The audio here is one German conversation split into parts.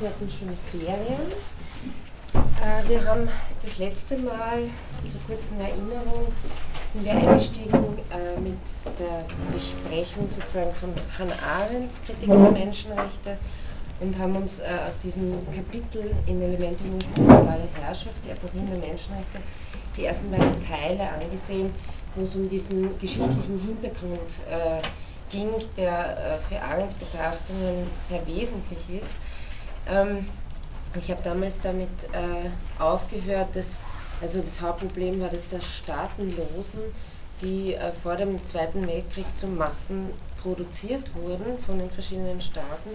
Sie hatten schon Ferien. Äh, wir haben das letzte Mal, zur kurzen Erinnerung, sind wir eingestiegen äh, mit der Besprechung sozusagen von Hannah Arendts Kritik der Menschenrechte und haben uns äh, aus diesem Kapitel in Elemente multilaterale Herrschaft, die Aporien der Menschenrechte, die ersten beiden Teile angesehen, wo es um diesen geschichtlichen Hintergrund ging, der für Arends Betrachtungen sehr wesentlich ist. Ähm, ich habe damals damit äh, aufgehört, dass also das Hauptproblem war, dass der Staatenlosen, die äh, vor dem Zweiten Weltkrieg zu Massen produziert wurden von den verschiedenen Staaten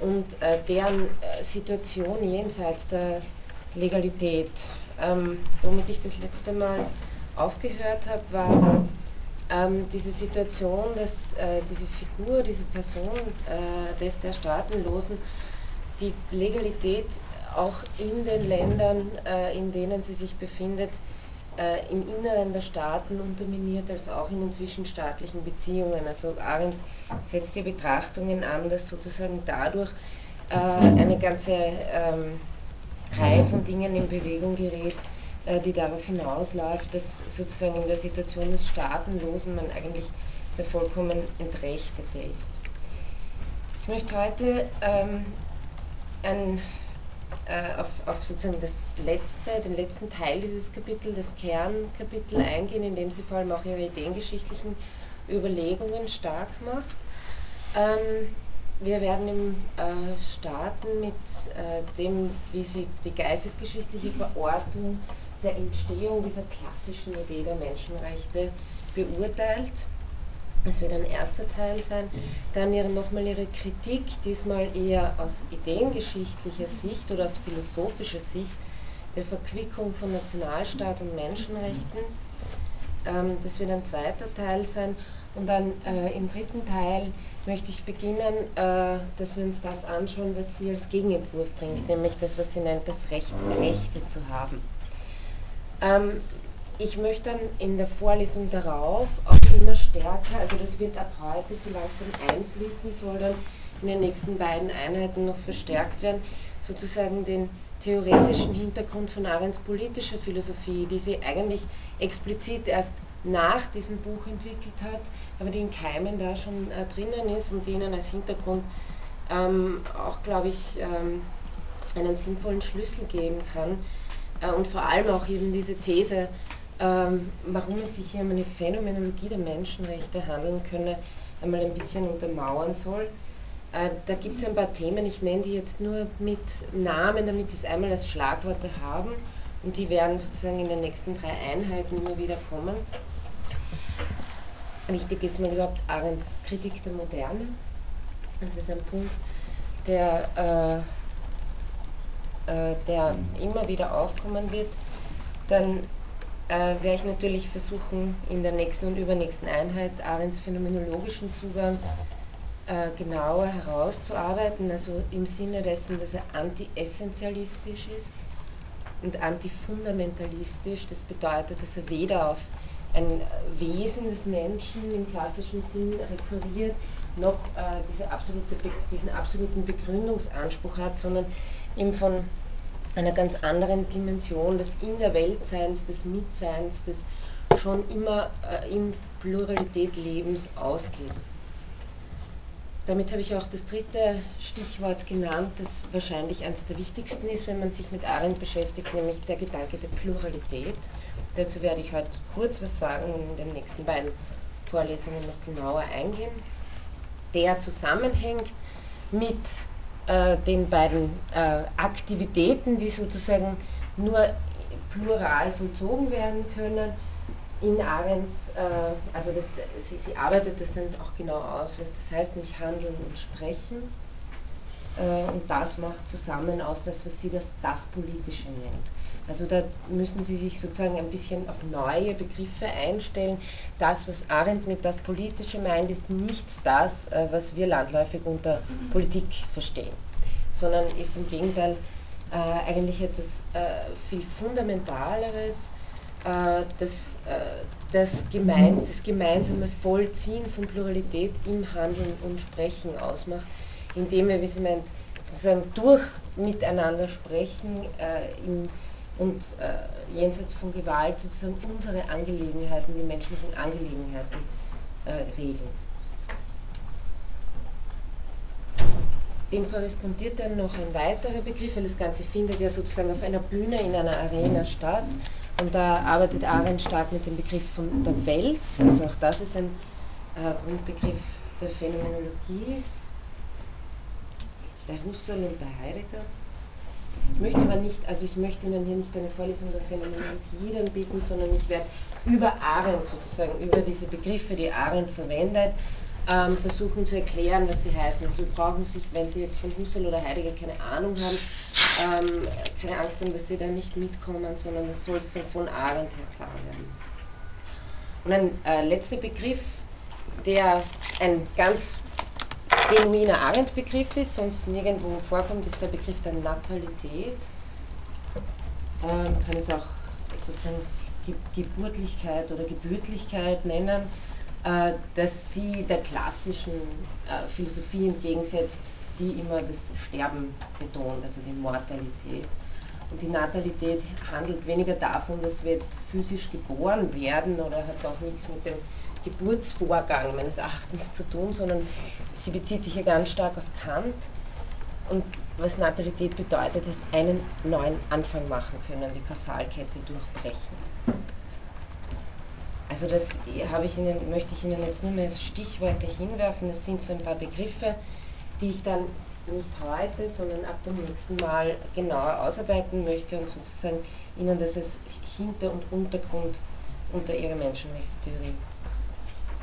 und äh, deren äh, Situation jenseits der Legalität. Ähm, womit ich das letzte Mal aufgehört habe, war ähm, diese Situation, dass äh, diese Figur, diese Person äh, des der Staatenlosen die Legalität auch in den Ländern, äh, in denen sie sich befindet, äh, im Inneren der Staaten unterminiert, als auch in den zwischenstaatlichen Beziehungen. Also Arendt setzt die Betrachtungen an, dass sozusagen dadurch äh, eine ganze ähm, Reihe von Dingen in Bewegung gerät, die darauf hinausläuft, dass sozusagen in der Situation des Staatenlosen man eigentlich der vollkommen Entrechtete ist. Ich möchte heute ähm, ein, äh, auf, auf, sozusagen das letzte, den letzten Teil dieses Kapitels, das Kernkapitel eingehen, in dem sie vor allem auch ihre ideengeschichtlichen Überlegungen stark macht. Ähm, wir werden im äh, starten mit äh, dem, wie sie die geistesgeschichtliche Verortung der Entstehung dieser klassischen Idee der Menschenrechte beurteilt. Das wird ein erster Teil sein. Dann ihre, nochmal ihre Kritik, diesmal eher aus ideengeschichtlicher Sicht oder aus philosophischer Sicht der Verquickung von Nationalstaat und Menschenrechten. Ähm, das wird ein zweiter Teil sein. Und dann äh, im dritten Teil möchte ich beginnen, äh, dass wir uns das anschauen, was sie als Gegenentwurf bringt, nämlich das, was sie nennt, das Recht, Rechte zu haben. Ähm, ich möchte dann in der Vorlesung darauf auch immer stärker, also das wird ab heute so langsam einfließen, soll dann in den nächsten beiden Einheiten noch verstärkt werden, sozusagen den theoretischen Hintergrund von Arends politischer Philosophie, die sie eigentlich explizit erst nach diesem Buch entwickelt hat, aber die in Keimen da schon äh, drinnen ist und die ihnen als Hintergrund ähm, auch, glaube ich, ähm, einen sinnvollen Schlüssel geben kann, äh, und vor allem auch eben diese These, ähm, warum es sich hier um eine Phänomenologie der Menschenrechte handeln könne, einmal ein bisschen untermauern soll. Äh, da gibt es ein paar Themen, ich nenne die jetzt nur mit Namen, damit Sie es einmal als Schlagworte haben und die werden sozusagen in den nächsten drei Einheiten immer wieder kommen. Wichtig ist mal überhaupt Arends Kritik der Moderne. Das ist ein Punkt, der äh, äh, der immer wieder aufkommen wird, dann äh, werde ich natürlich versuchen, in der nächsten und übernächsten Einheit Arends phänomenologischen Zugang äh, genauer herauszuarbeiten, also im Sinne dessen, dass er anti-essentialistisch ist und antifundamentalistisch. Das bedeutet, dass er weder auf ein Wesen des Menschen im klassischen Sinn rekurriert, noch äh, diese absolute, diesen absoluten Begründungsanspruch hat, sondern ihm von einer ganz anderen Dimension des In der Weltseins, des Mitseins, des schon immer äh, in Pluralität Lebens ausgeht. Damit habe ich auch das dritte Stichwort genannt, das wahrscheinlich eines der wichtigsten ist, wenn man sich mit Arendt beschäftigt, nämlich der Gedanke der Pluralität. Dazu werde ich heute kurz was sagen und in den nächsten beiden Vorlesungen noch genauer eingehen. Der zusammenhängt mit den beiden äh, Aktivitäten, die sozusagen nur plural vollzogen werden können. In Arends, äh, also das, sie, sie, arbeitet das dann auch genau aus, was das heißt, nämlich Handeln und Sprechen. Äh, und das macht zusammen aus das, was sie das, das Politische nennt. Also da müssen Sie sich sozusagen ein bisschen auf neue Begriffe einstellen. Das, was Arendt mit das Politische meint, ist nicht das, äh, was wir landläufig unter Politik verstehen, sondern ist im Gegenteil äh, eigentlich etwas äh, viel Fundamentaleres, äh, das, äh, das, gemein, das gemeinsame Vollziehen von Pluralität im Handeln und Sprechen ausmacht, indem wir, wie sie meint, sozusagen durch Miteinander sprechen äh, im, und äh, jenseits von Gewalt sozusagen unsere Angelegenheiten, die menschlichen Angelegenheiten äh, regeln. Dem korrespondiert dann noch ein weiterer Begriff, weil das Ganze findet ja sozusagen auf einer Bühne in einer Arena statt. Und da arbeitet Arendt stark mit dem Begriff von der Welt. Also auch das ist ein äh, Grundbegriff der Phänomenologie, bei Husserl und bei Heidegger. Ich möchte aber nicht, also ich möchte Ihnen hier nicht eine Vorlesung der Phänomenologie dann bieten, sondern ich werde über Arendt sozusagen, über diese Begriffe, die Arendt verwendet, ähm, versuchen zu erklären, was sie heißen. Also brauchen sich, wenn Sie jetzt von Husserl oder Heidegger keine Ahnung haben, ähm, keine Angst haben, dass Sie da nicht mitkommen, sondern das soll es dann von Arendt her klar werden. Und ein äh, letzter Begriff, der ein ganz genuiner Arendt-Begriff ist, sonst nirgendwo vorkommt, ist der Begriff der Natalität. Ähm, kann es auch sozusagen Geburtlichkeit oder Gebürtlichkeit nennen, äh, dass sie der klassischen äh, Philosophie entgegensetzt, die immer das Sterben betont, also die Mortalität. Und die Natalität handelt weniger davon, dass wir jetzt physisch geboren werden oder hat auch nichts mit dem Geburtsvorgang meines Erachtens zu tun, sondern sie bezieht sich ja ganz stark auf Kant. Und was Natalität bedeutet, ist einen neuen Anfang machen können, die Kausalkette durchbrechen. Also das ich Ihnen, möchte ich Ihnen jetzt nur mehr als Stichworte hinwerfen. Das sind so ein paar Begriffe, die ich dann nicht heute, sondern ab dem nächsten Mal genauer ausarbeiten möchte und sozusagen Ihnen das als Hinter- und Untergrund unter Ihrer Menschenrechtstheorie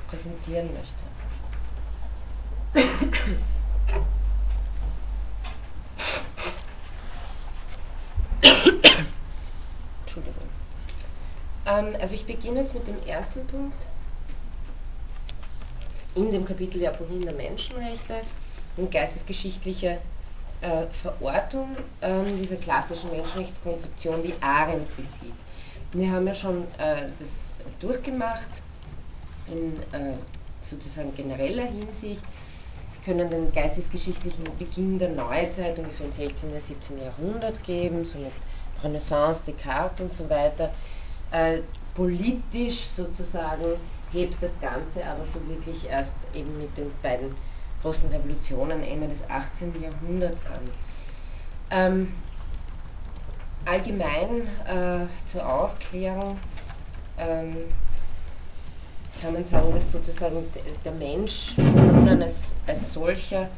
präsentieren möchte. Entschuldigung. Ähm, also ich beginne jetzt mit dem ersten Punkt in dem Kapitel der Aporin der Menschenrechte und geistesgeschichtliche äh, Verortung äh, dieser klassischen Menschenrechtskonzeption, wie Arendt sie sieht. Wir haben ja schon äh, das durchgemacht in äh, sozusagen genereller Hinsicht. Sie können den geistesgeschichtlichen Beginn der Neuzeit ungefähr im 16. und 17. Jahrhundert geben, so mit Renaissance, Descartes und so weiter. Äh, politisch sozusagen hebt das Ganze aber so wirklich erst eben mit den beiden großen Revolutionen Ende des 18. Jahrhunderts an. Ähm, allgemein äh, zur Aufklärung ähm, kann man sagen, dass sozusagen der Mensch als, als solcher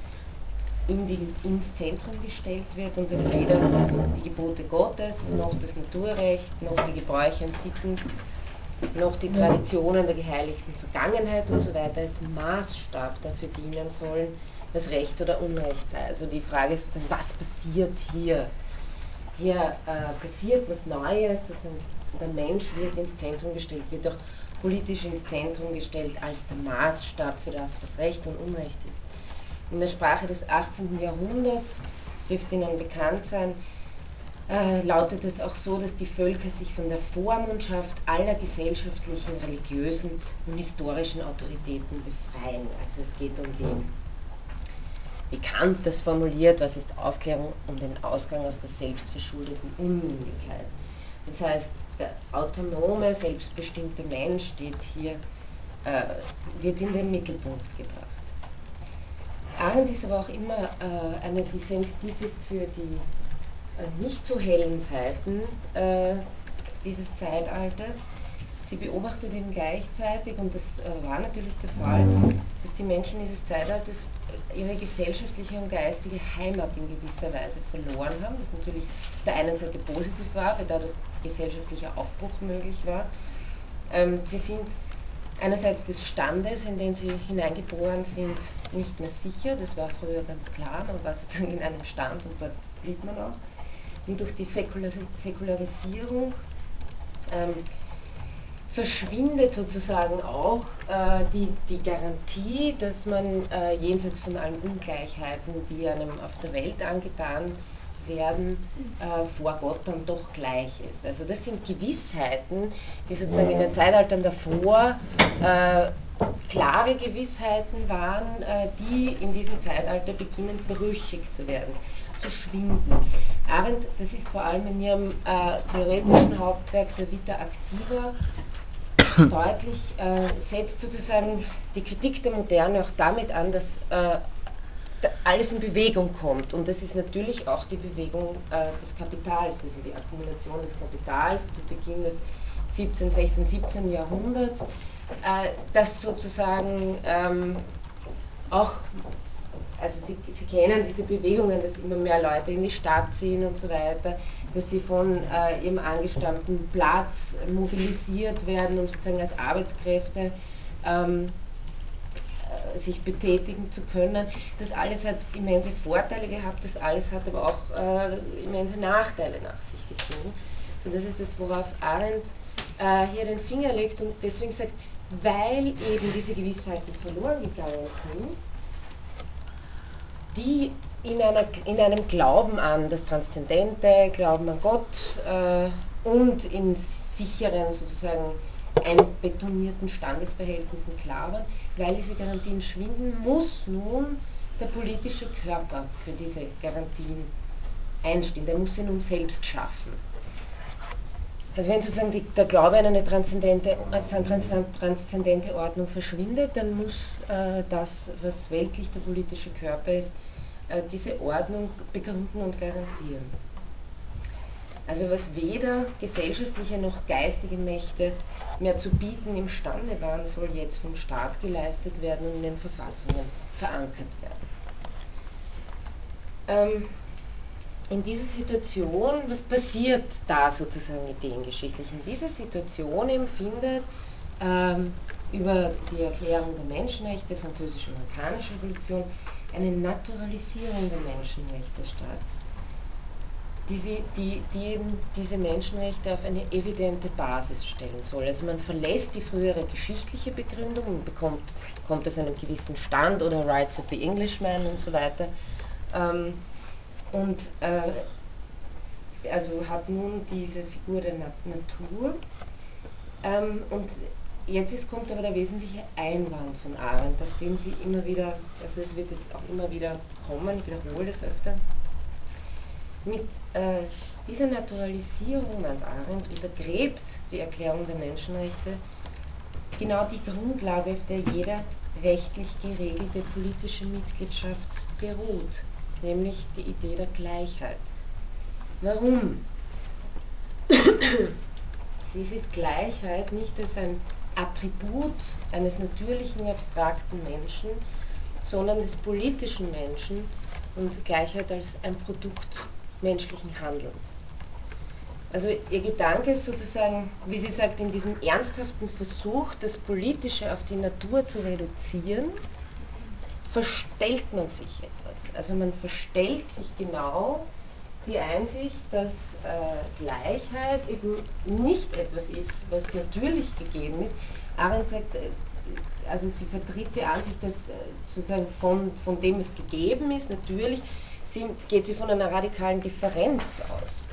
in die, ins Zentrum gestellt wird und dass weder die Gebote Gottes, noch das Naturrecht, noch die Gebräuche und Sitten, noch die Traditionen der geheiligten Vergangenheit und so weiter als Maßstab dafür dienen sollen, was Recht oder Unrecht sei. Also die Frage ist sozusagen, was passiert hier? Hier äh, passiert was Neues, sozusagen der Mensch wird ins Zentrum gestellt, wird auch politisch ins Zentrum gestellt als der Maßstab für das, was Recht und Unrecht ist. In der Sprache des 18. Jahrhunderts, das dürfte Ihnen bekannt sein, äh, lautet es auch so, dass die Völker sich von der Vormundschaft aller gesellschaftlichen, religiösen und historischen Autoritäten befreien. Also es geht um die, wie Kant das formuliert, was ist Aufklärung, um den Ausgang aus der selbstverschuldeten Unmündigkeit. Das heißt, der autonome, selbstbestimmte Mensch steht hier, äh, wird in den Mittelpunkt gebracht. Arendt ist aber auch immer äh, eine, die sensitiv ist für die äh, nicht so hellen Seiten äh, dieses Zeitalters. Sie beobachtet eben gleichzeitig, und das äh, war natürlich der Fall, dass die Menschen dieses Zeitalters ihre gesellschaftliche und geistige Heimat in gewisser Weise verloren haben, was natürlich auf der einen Seite positiv war, weil dadurch gesellschaftlicher Aufbruch möglich war. Ähm, sie sind einerseits des Standes, in den sie hineingeboren sind, nicht mehr sicher, das war früher ganz klar, man war sozusagen in einem Stand und dort blieb man auch. Und durch die Säkularisierung ähm, verschwindet sozusagen auch äh, die, die Garantie, dass man äh, jenseits von allen Ungleichheiten, die einem auf der Welt angetan werden, äh, vor Gott dann doch gleich ist. Also das sind Gewissheiten, die sozusagen in den Zeitaltern davor äh, klare Gewissheiten waren, äh, die in diesem Zeitalter beginnen brüchig zu werden. zu schwinden. Arendt, das ist vor allem in ihrem äh, theoretischen Hauptwerk der Vita Activa deutlich, äh, setzt sozusagen die Kritik der Moderne auch damit an, dass äh, alles in Bewegung kommt. Und das ist natürlich auch die Bewegung äh, des Kapitals, also die Akkumulation des Kapitals zu Beginn des 17, 16, 17 Jahrhunderts, äh, das sozusagen ähm, auch, also Sie, Sie, kennen diese Bewegungen, dass immer mehr Leute in die Stadt ziehen und so weiter, dass sie von äh, ihrem angestammten Platz mobilisiert werden, um sozusagen als Arbeitskräfte ähm, äh, sich betätigen zu können. Das alles hat immense Vorteile gehabt, das alles hat aber auch äh, immense Nachteile nach sich gezogen. So, das ist das, worauf Arendt äh, hier den Finger legt und deswegen sagt, weil eben diese Gewissheiten verloren gegangen sind, die in, einer, in einem Glauben an das Transzendente, Glauben an Gott äh, und in sicheren sozusagen einbetonierten Standesverhältnissen klar waren, weil diese Garantien schwinden, muss nun der politische Körper für diese Garantien einstehen. Der muss sie nun selbst schaffen. Also wenn sozusagen die, der Glaube an eine transzendente, transzendente Ordnung verschwindet, dann muss äh, das, was weltlich der politische Körper ist, äh, diese Ordnung begründen und garantieren. Also was weder gesellschaftliche noch geistige Mächte mehr zu bieten imstande waren, soll jetzt vom Staat geleistet werden und in den Verfassungen verankert werden. Ähm, in dieser Situation, was passiert da sozusagen ideengeschichtlich? In dieser Situation empfindet ähm, über die Erklärung der Menschenrechte, französisch-amerikanische Revolution, eine Naturalisierung der Menschenrechte statt, die, sie, die, die eben diese Menschenrechte auf eine evidente Basis stellen soll. Also man verlässt die frühere geschichtliche Begründung und bekommt, kommt aus einem gewissen Stand oder Rights of the Englishman und so weiter. Ähm, und äh, also hat nun diese Figur der Natur. Ähm, und jetzt ist, kommt aber der wesentliche Einwand von Arendt, auf den sie immer wieder, also es wird jetzt auch immer wieder kommen, ich wiederhole es öfter. Mit äh, dieser Naturalisierung, meint Arendt, untergräbt die Erklärung der Menschenrechte genau die Grundlage, auf der jeder rechtlich geregelte politische Mitgliedschaft beruht nämlich die Idee der Gleichheit. Warum? Sie sieht Gleichheit nicht als ein Attribut eines natürlichen, abstrakten Menschen, sondern des politischen Menschen und Gleichheit als ein Produkt menschlichen Handelns. Also ihr Gedanke ist sozusagen, wie sie sagt, in diesem ernsthaften Versuch, das Politische auf die Natur zu reduzieren, verstellt man sich etwas. Also man verstellt sich genau die Einsicht, dass äh, Gleichheit eben nicht etwas ist, was natürlich gegeben ist. Arendt sagt, äh, also sie vertritt die Ansicht, dass äh, sozusagen von, von dem es gegeben ist, natürlich sind, geht sie von einer radikalen Differenz aus.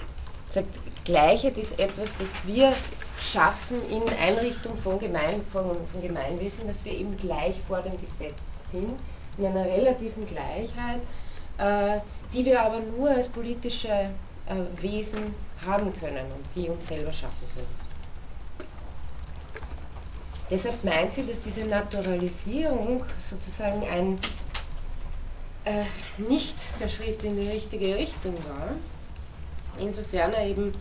Sie sagt, Gleichheit ist etwas, das wir schaffen in Einrichtung von, Gemein, von, von Gemeinwesen, dass wir eben gleich vor dem Gesetz sind in einer relativen Gleichheit, äh, die wir aber nur als politische äh, Wesen haben können und die uns selber schaffen können. Deshalb meint sie, dass diese Naturalisierung sozusagen ein äh, nicht der Schritt in die richtige Richtung war, insofern er eben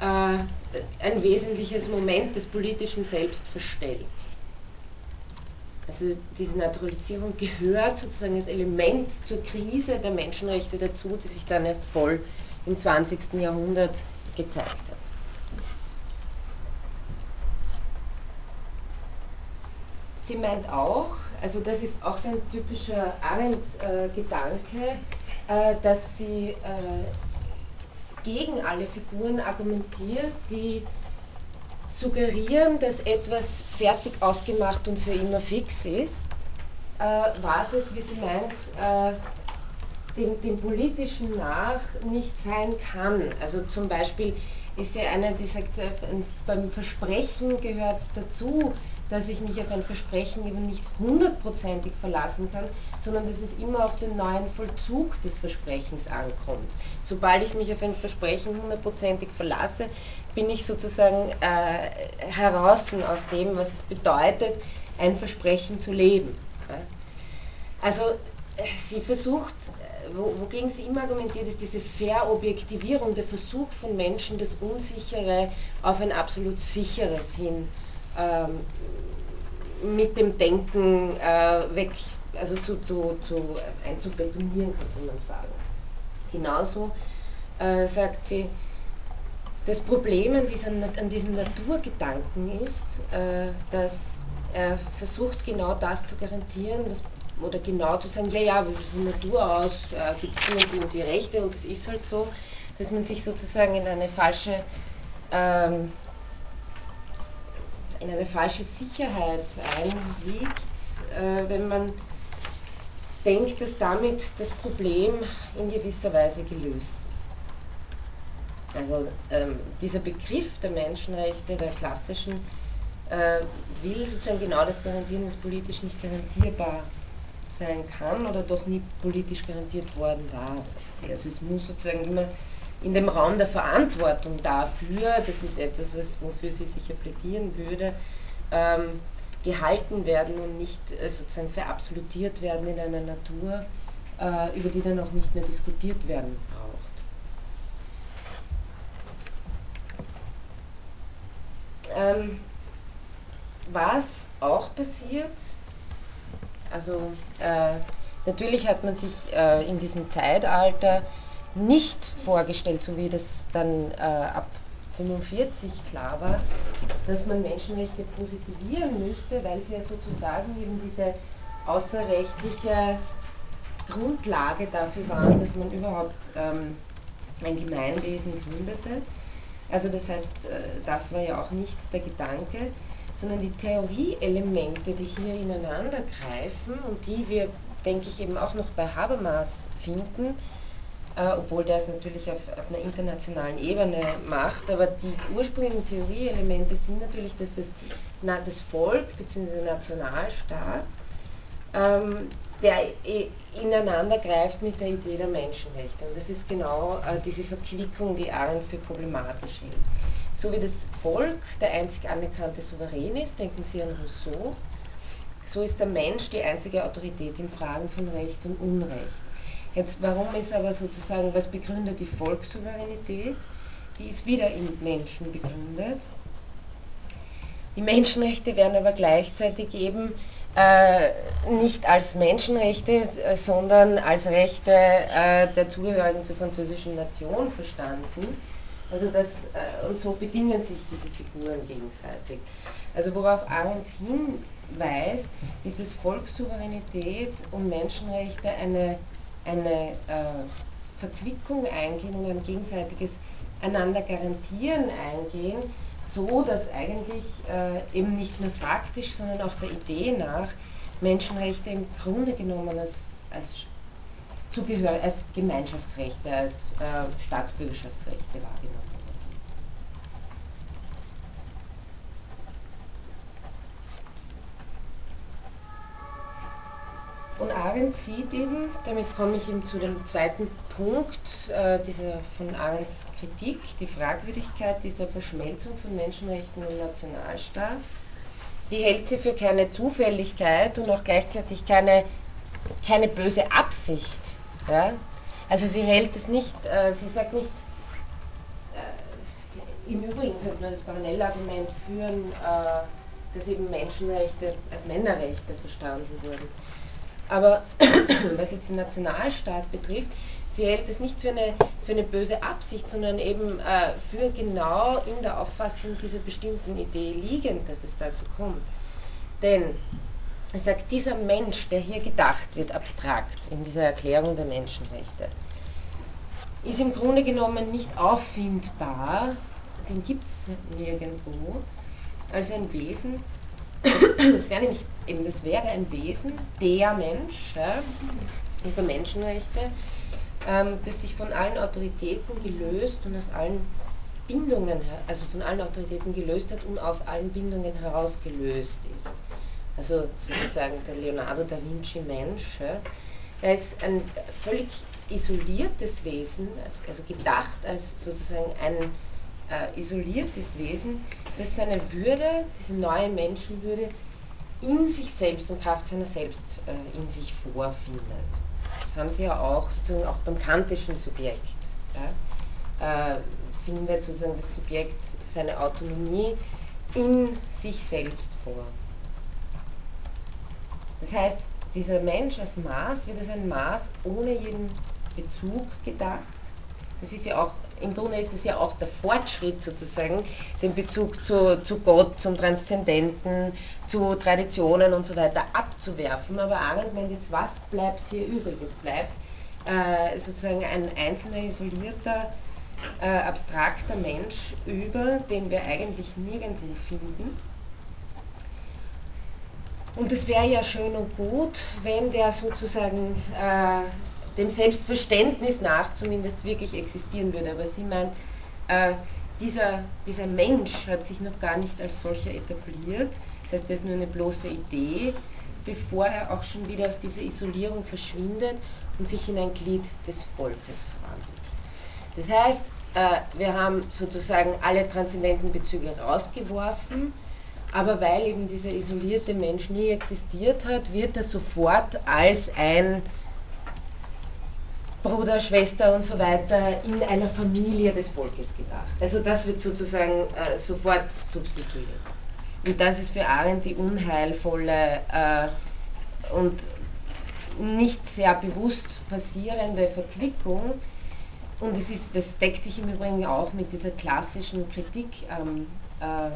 äh, ein wesentliches Moment des politischen Selbst verstellt. Also diese Naturalisierung gehört sozusagen als Element zur Krise der Menschenrechte dazu, die sich dann erst voll im 20. Jahrhundert gezeigt hat. Sie meint auch, also das ist auch so ein typischer Arendt-Gedanke, äh, dass sie äh, gegen alle Figuren argumentiert, die suggerieren, dass etwas fertig ausgemacht und für immer fix ist, äh, was es, wie sie meint, äh, dem, dem, Politischen nach nicht sein kann. Also zum Beispiel ist ja einer, die sagt, äh, beim Versprechen gehört dazu, dass ich mich auf ein Versprechen eben nicht hundertprozentig verlassen kann, sondern dass es immer auf den neuen Vollzug des Versprechens ankommt. Sobald ich mich auf ein Versprechen hundertprozentig verlasse, bin ich sozusagen äh, heraus aus dem, was es bedeutet, ein Versprechen zu leben. Also äh, sie versucht, äh, wogegen sie immer argumentiert, ist diese Verobjektivierung, der Versuch von Menschen, das Unsichere auf ein absolut Sicheres hin ähm, mit dem Denken äh, weg, also zu, zu, zu einzubetonieren, könnte man sagen. Genauso äh, sagt sie, das Problem an, dieser, an diesem Naturgedanken ist, äh, dass er versucht genau das zu garantieren, was, oder genau zu sagen, ja, ja, von Natur aus äh, gibt es und die Rechte und es ist halt so, dass man sich sozusagen in eine falsche ähm, in eine falsche Sicherheit einwiegt, äh, wenn man denkt, dass damit das Problem in gewisser Weise gelöst. Also ähm, dieser Begriff der Menschenrechte, der klassischen, äh, will sozusagen genau das garantieren, was politisch nicht garantierbar sein kann oder doch nie politisch garantiert worden war. Also es muss sozusagen immer in dem Raum der Verantwortung dafür, das ist etwas, was, wofür sie sicher plädieren würde, ähm, gehalten werden und nicht äh, sozusagen verabsolutiert werden in einer Natur, äh, über die dann auch nicht mehr diskutiert werden braucht. Ähm, was auch passiert, also äh, natürlich hat man sich äh, in diesem Zeitalter nicht vorgestellt, so wie das dann äh, ab 45 klar war, dass man Menschenrechte positivieren müsste, weil sie ja sozusagen eben diese außerrechtliche Grundlage dafür waren, dass man überhaupt ähm, ein Gemeinwesen gründete. Also das heißt, äh, das war ja auch nicht der Gedanke, sondern die Theorieelemente, die hier ineinander greifen und die wir, denke ich, eben auch noch bei Habermas finden, äh, obwohl der es natürlich auf, auf, einer internationalen Ebene macht. Aber die ursprünglichen Theorieelemente sind natürlich, dass das, na, das Volk bzw. der Nationalstaat ähm, der ineinander greift mit der Idee der Menschenrechte. Und das ist genau äh, diese Verquickung, die Arendt für problematisch hält. So wie das Volk der einzig anerkannte Souverän ist, denken Sie an Rousseau, so ist der Mensch die einzige Autorität in Fragen von Recht und Unrecht. Jetzt, warum ist aber sozusagen, was begründet die Volkssouveränität? Die ist wieder im Menschen begründet. Die Menschenrechte werden aber gleichzeitig eben nicht als Menschenrechte, äh, sondern als Rechte äh, der Zugehörigen zur französischen Nation verstanden. Also das, äh, und so bedingen sich diese Figuren gegenseitig. Also worauf Arendt hinweist, ist, dass Volkssouveränität und Menschenrechte eine eine äh, Verquickung eingehen und ein gegenseitiges einander garantieren eingehen, so dass eigentlich äh, eben nicht nur faktisch, sondern auch der Idee nach Menschenrechte im Grunde genommen als, als Zugehör, als Gemeinschaftsrechte, als äh, Staatsbürgerschaftsrechte wahrgenommen Und Arendt sieht eben, damit komme ich eben zu dem zweiten Punkt äh, dieser von Arendts Kritik, die Fragwürdigkeit dieser Verschmelzung von Menschenrechten und Nationalstaat. Die hält sie für keine Zufälligkeit und auch gleichzeitig keine, keine böse Absicht. Ja? Also sie hält es nicht, äh, sie sagt nicht, äh, im Übrigen könnte man das Parallelargument führen, äh, dass eben Menschenrechte als Männerrechte verstanden wurden. Aber was jetzt den Nationalstaat betrifft, sie hält es nicht für eine, für eine böse Absicht, sondern eben äh, für genau in der Auffassung dieser bestimmten Idee liegend, dass es dazu kommt. Denn er sagt, dieser Mensch, der hier gedacht wird, abstrakt in dieser Erklärung der Menschenrechte, ist im Grunde genommen nicht auffindbar, den gibt es nirgendwo, als ein Wesen, das wäre nämlich eben, das wäre ein Wesen, der Mensch, ja, dieser Menschenrechte, ähm, das sich von allen Autoritäten gelöst und aus allen Bindungen, also von allen Autoritäten gelöst hat und aus allen Bindungen herausgelöst ist. Also sozusagen der Leonardo da Vinci Mensch. Ja. Er ist ein völlig isoliertes Wesen, also gedacht als sozusagen ein äh, isoliertes Wesen, das seine Würde, diese neue Menschenwürde, in sich selbst und Kraft seiner selbst äh, in sich vorfindet. Das haben sie ja auch sozusagen auch beim kantischen Subjekt. Ja, äh, findet sozusagen das Subjekt seine Autonomie in sich selbst vor. Das heißt, dieser Mensch als Maß wird als ein Maß ohne jeden Bezug gedacht. Das ist ja auch, im Grunde ist es ja auch der Fortschritt sozusagen, den Bezug zu, zu Gott, zum Transzendenten, zu Traditionen und so weiter abzuwerfen. Aber Arendt meint jetzt, was bleibt hier übrig? Es bleibt äh, sozusagen ein einzelner, isolierter, äh, abstrakter Mensch über, den wir eigentlich nirgendwo finden. Und es wäre ja schön und gut, wenn der sozusagen äh, dem Selbstverständnis nach zumindest wirklich existieren würde. Aber sie meint, äh, dieser, dieser Mensch hat sich noch gar nicht als solcher etabliert. Das heißt, er ist nur eine bloße Idee, bevor er auch schon wieder aus dieser Isolierung verschwindet und sich in ein Glied des Volkes verwandelt. Das heißt, äh, wir haben sozusagen alle transzendenten Bezüge rausgeworfen, aber weil eben dieser isolierte Mensch nie existiert hat, wird er sofort als ein Bruder, Schwester und so weiter in einer Familie des Volkes gedacht. Also das wird sozusagen äh, sofort substituiert. Und das ist für Arendt die unheilvolle äh, und nicht sehr bewusst passierende Verquickung. Und es ist, das deckt sich im Übrigen auch mit dieser klassischen Kritik am, ähm,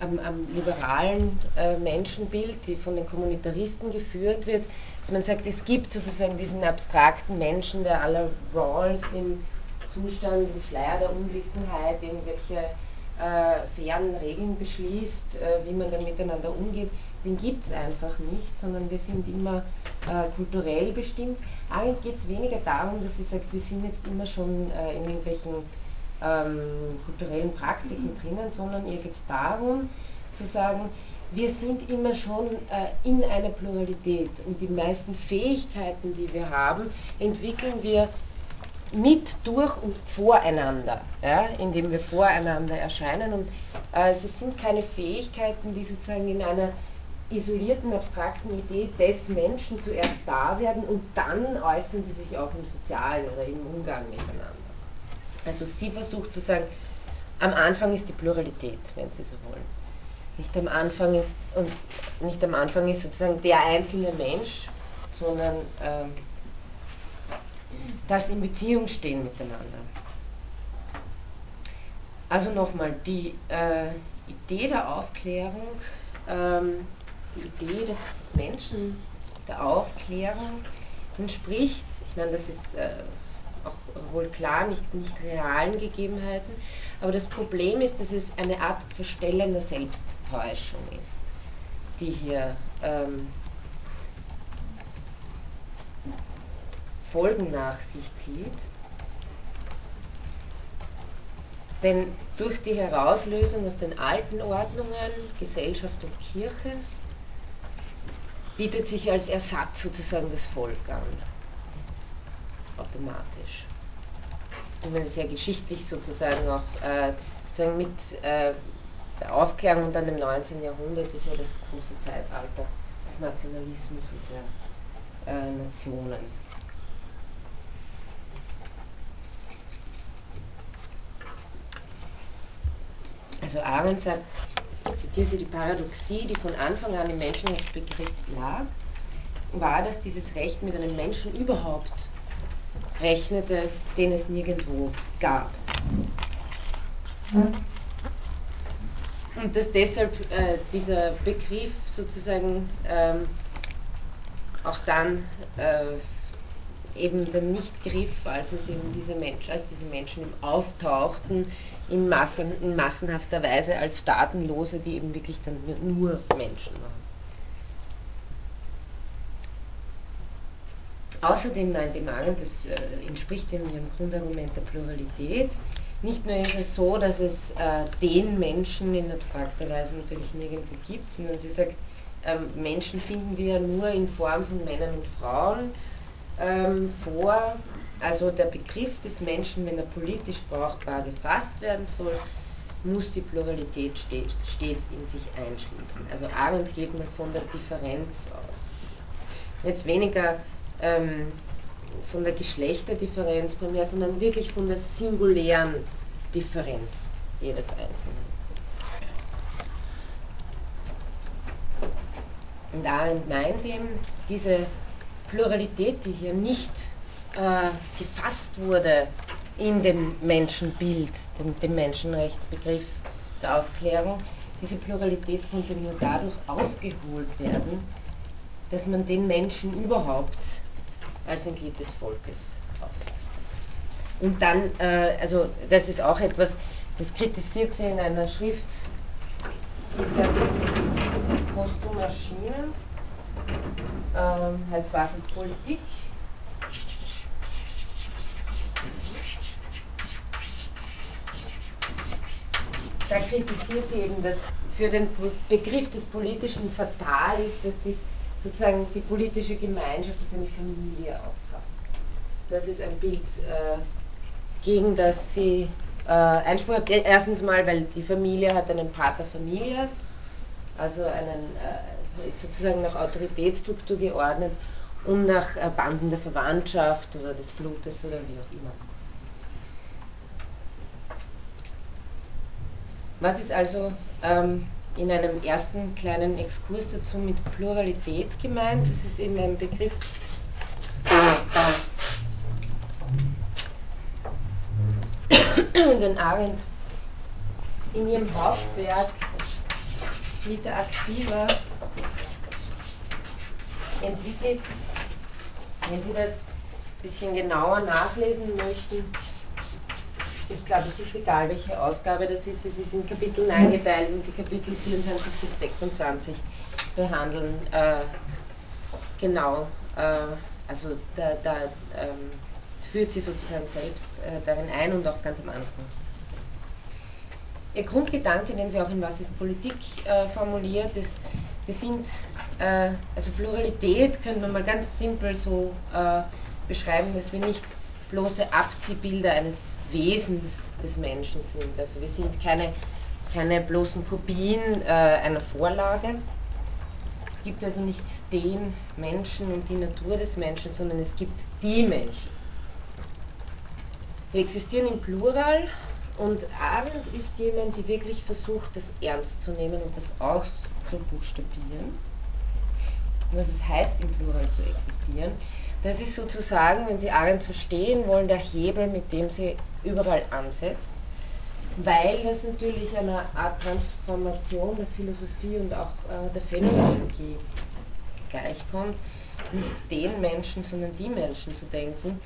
am, am liberalen äh, Menschenbild, die von den Kommunitaristen geführt wird, dass man sagt, es gibt sozusagen diesen abstrakten Menschen, der aller Rawls im Zustand, im Schleier der Unwissenheit, irgendwelche äh, fairen Regeln beschließt, äh, wie man dann miteinander umgeht, den gibt es einfach nicht, sondern wir sind immer äh, kulturell bestimmt. Eigentlich geht es weniger darum, dass sie sagt, wir sind jetzt immer schon äh, in irgendwelchen ähm, kulturellen Praktiken drinnen, sondern ihr geht es darum zu sagen, wir sind immer schon äh, in einer Pluralität und die meisten Fähigkeiten, die wir haben, entwickeln wir mit, durch und voreinander, ja, indem wir voreinander erscheinen. Und äh, es sind keine Fähigkeiten, die sozusagen in einer isolierten, abstrakten Idee des Menschen zuerst da werden und dann äußern sie sich auch im Sozialen oder im Umgang miteinander. Also sie versucht zu sagen, am Anfang ist die Pluralität, wenn Sie so wollen. Nicht am Anfang ist, und nicht am Anfang ist sozusagen der einzelne Mensch, sondern ähm, das in Beziehung stehen miteinander. Also nochmal, die äh, Idee der Aufklärung, ähm, die Idee des, des, Menschen, der Aufklärung entspricht, ich meine, das ist äh, auch wohl klar, nicht, nicht realen Gegebenheiten, aber das Problem ist, dass es eine Art verstellender Selbsttäuschung ist, die hier ähm, Folgen nach sich zieht. Denn durch die Herauslösung aus den alten Ordnungen, Gesellschaft und Kirche, bietet sich als Ersatz sozusagen das Volk an. Automatisch. Und wenn es ja geschichtlich sozusagen auch äh, sozusagen mit äh, der Aufklärung und dann im 19. Jahrhundert ist ja das große Zeitalter des Nationalismus und der äh, Nationen. Also Arendt sagt, ich zitiere sie, die Paradoxie, die von Anfang an im Menschenrechtsbegriff lag, war, dass dieses Recht mit einem Menschen überhaupt rechnete, den es nirgendwo gab. Und dass deshalb äh, dieser Begriff sozusagen ähm, auch dann äh, eben dann nicht griff, als es eben diese Menschen, als diese Menschen eben auftauchten in, Massen, in massenhafter Weise als Staatenlose, die eben wirklich dann nur Menschen waren. Außerdem meint die Magen, das äh, entspricht dem ihrem Grundargument der Pluralität, nicht nur ist es so, dass es äh, den Menschen in abstrakter Weise natürlich nirgendwo gibt, sondern sie sagt, ähm, Menschen finden wir nur in Form von Männern und Frauen ähm, vor. Also der Begriff des Menschen, wenn er politisch brauchbar gefasst werden soll, muss die Pluralität stets, stets in sich einschließen. Also Arendt geht mal von der Differenz aus. Jetzt weniger ähm, von der Geschlechterdifferenz primär, sondern wirklich von der singulären Differenz jedes Einzelnen. Und Arendt meint eben, diese Pluralität, die hier nicht äh, gefasst wurde in dem Menschenbild, dem, dem Menschenrechtsbegriff der Aufklärung, diese Pluralität konnte nur dadurch aufgeholt werden, dass man den Menschen überhaupt als ein Glied des Volkes auffasst. Und dann, äh, also das ist auch etwas, das kritisiert sie in einer Schrift, die heißt Kostum erschienen, ähm, heißt Was ist Politik? Da kritisiert sie eben, dass für den Begriff des Politischen fatal ist, dass sich sozusagen die politische Gemeinschaft als eine Familie auffasst. Das ist ein Bild, äh, gegen das sie äh, Einspruch hat. Erstens mal, weil die Familie hat einen Pater Familias, also einen, äh, ist sozusagen nach Autoritätsstruktur geordnet und nach äh, Banden der Verwandtschaft oder des Blutes oder wie auch immer. Was ist also ähm, in einem ersten kleinen Exkurs dazu mit Pluralität gemeint. Das ist eben ein Begriff, den Arendt in ihrem Hauptwerk Vita Activa entwickelt. Wenn Sie das ein bisschen genauer nachlesen möchten, ich glaube, es ist egal, welche Ausgabe das ist, es ist in Kapiteln eingeteilt und die Kapitel 24 bis 26 behandeln äh, genau, äh, also da, da ähm, führt sie sozusagen selbst äh, darin ein und auch ganz am Anfang. Ihr Grundgedanke, den sie auch in Was ist Politik äh, formuliert, ist, wir sind, äh, also Pluralität könnte man mal ganz simpel so äh, beschreiben, dass wir nicht bloße Abziehbilder eines Wesens des Menschen sind. Also wir sind keine, keine bloßen Kopien äh, einer Vorlage. Es gibt also nicht den Menschen und die Natur des Menschen, sondern es gibt die Menschen. Wir existieren im Plural und Arendt ist jemand, die wirklich versucht, das ernst zu nehmen und das auszubuchstabieren. Was es heißt, im Plural zu existieren. Das ist sozusagen, wenn Sie Arendt verstehen wollen, der Hebel, mit dem sie überall ansetzt, weil das natürlich einer Art Transformation der Philosophie und auch äh, der Phänomenologie gleichkommt, nicht den Menschen, sondern die Menschen zu denken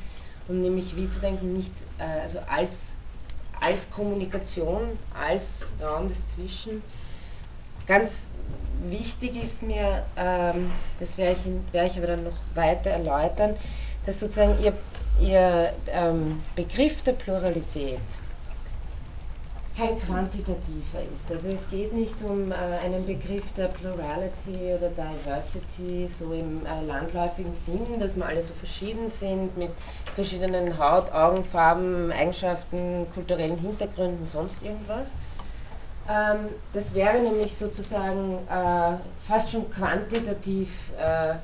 und nämlich wie zu denken, nicht äh, also als, als Kommunikation, als Raum des Zwischen. Ganz wichtig ist mir, ähm, das werde ich, werde ich aber dann noch weiter erläutern, dass sozusagen ihr, ihr ähm, Begriff der Pluralität kein quantitativer ist. Also es geht nicht um äh, einen Begriff der Plurality oder Diversity, so im äh, landläufigen Sinn, dass wir alle so verschieden sind mit verschiedenen Haut, Augenfarben, Eigenschaften, kulturellen Hintergründen, sonst irgendwas, das wäre nämlich sozusagen äh, fast schon quantitativ äh, äh,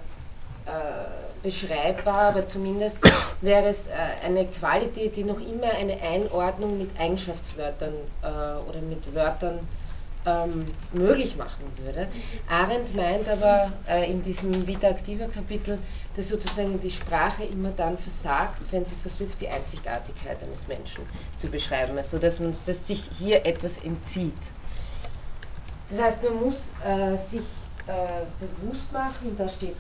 beschreibbar, aber zumindest wäre es eine Qualität, die noch immer eine Einordnung mit Eigenschaftswörtern oder mit Wörtern ähm, möglich machen würde. Arendt meint aber in diesem Vita Activa Kapitel, dass sozusagen die Sprache immer dann versagt, wenn sie versucht, die Einzigartigkeit eines Menschen zu beschreiben, also dass man dass sich hier etwas entzieht. Das heißt, man muss äh, sich äh, bewusst machen, da steht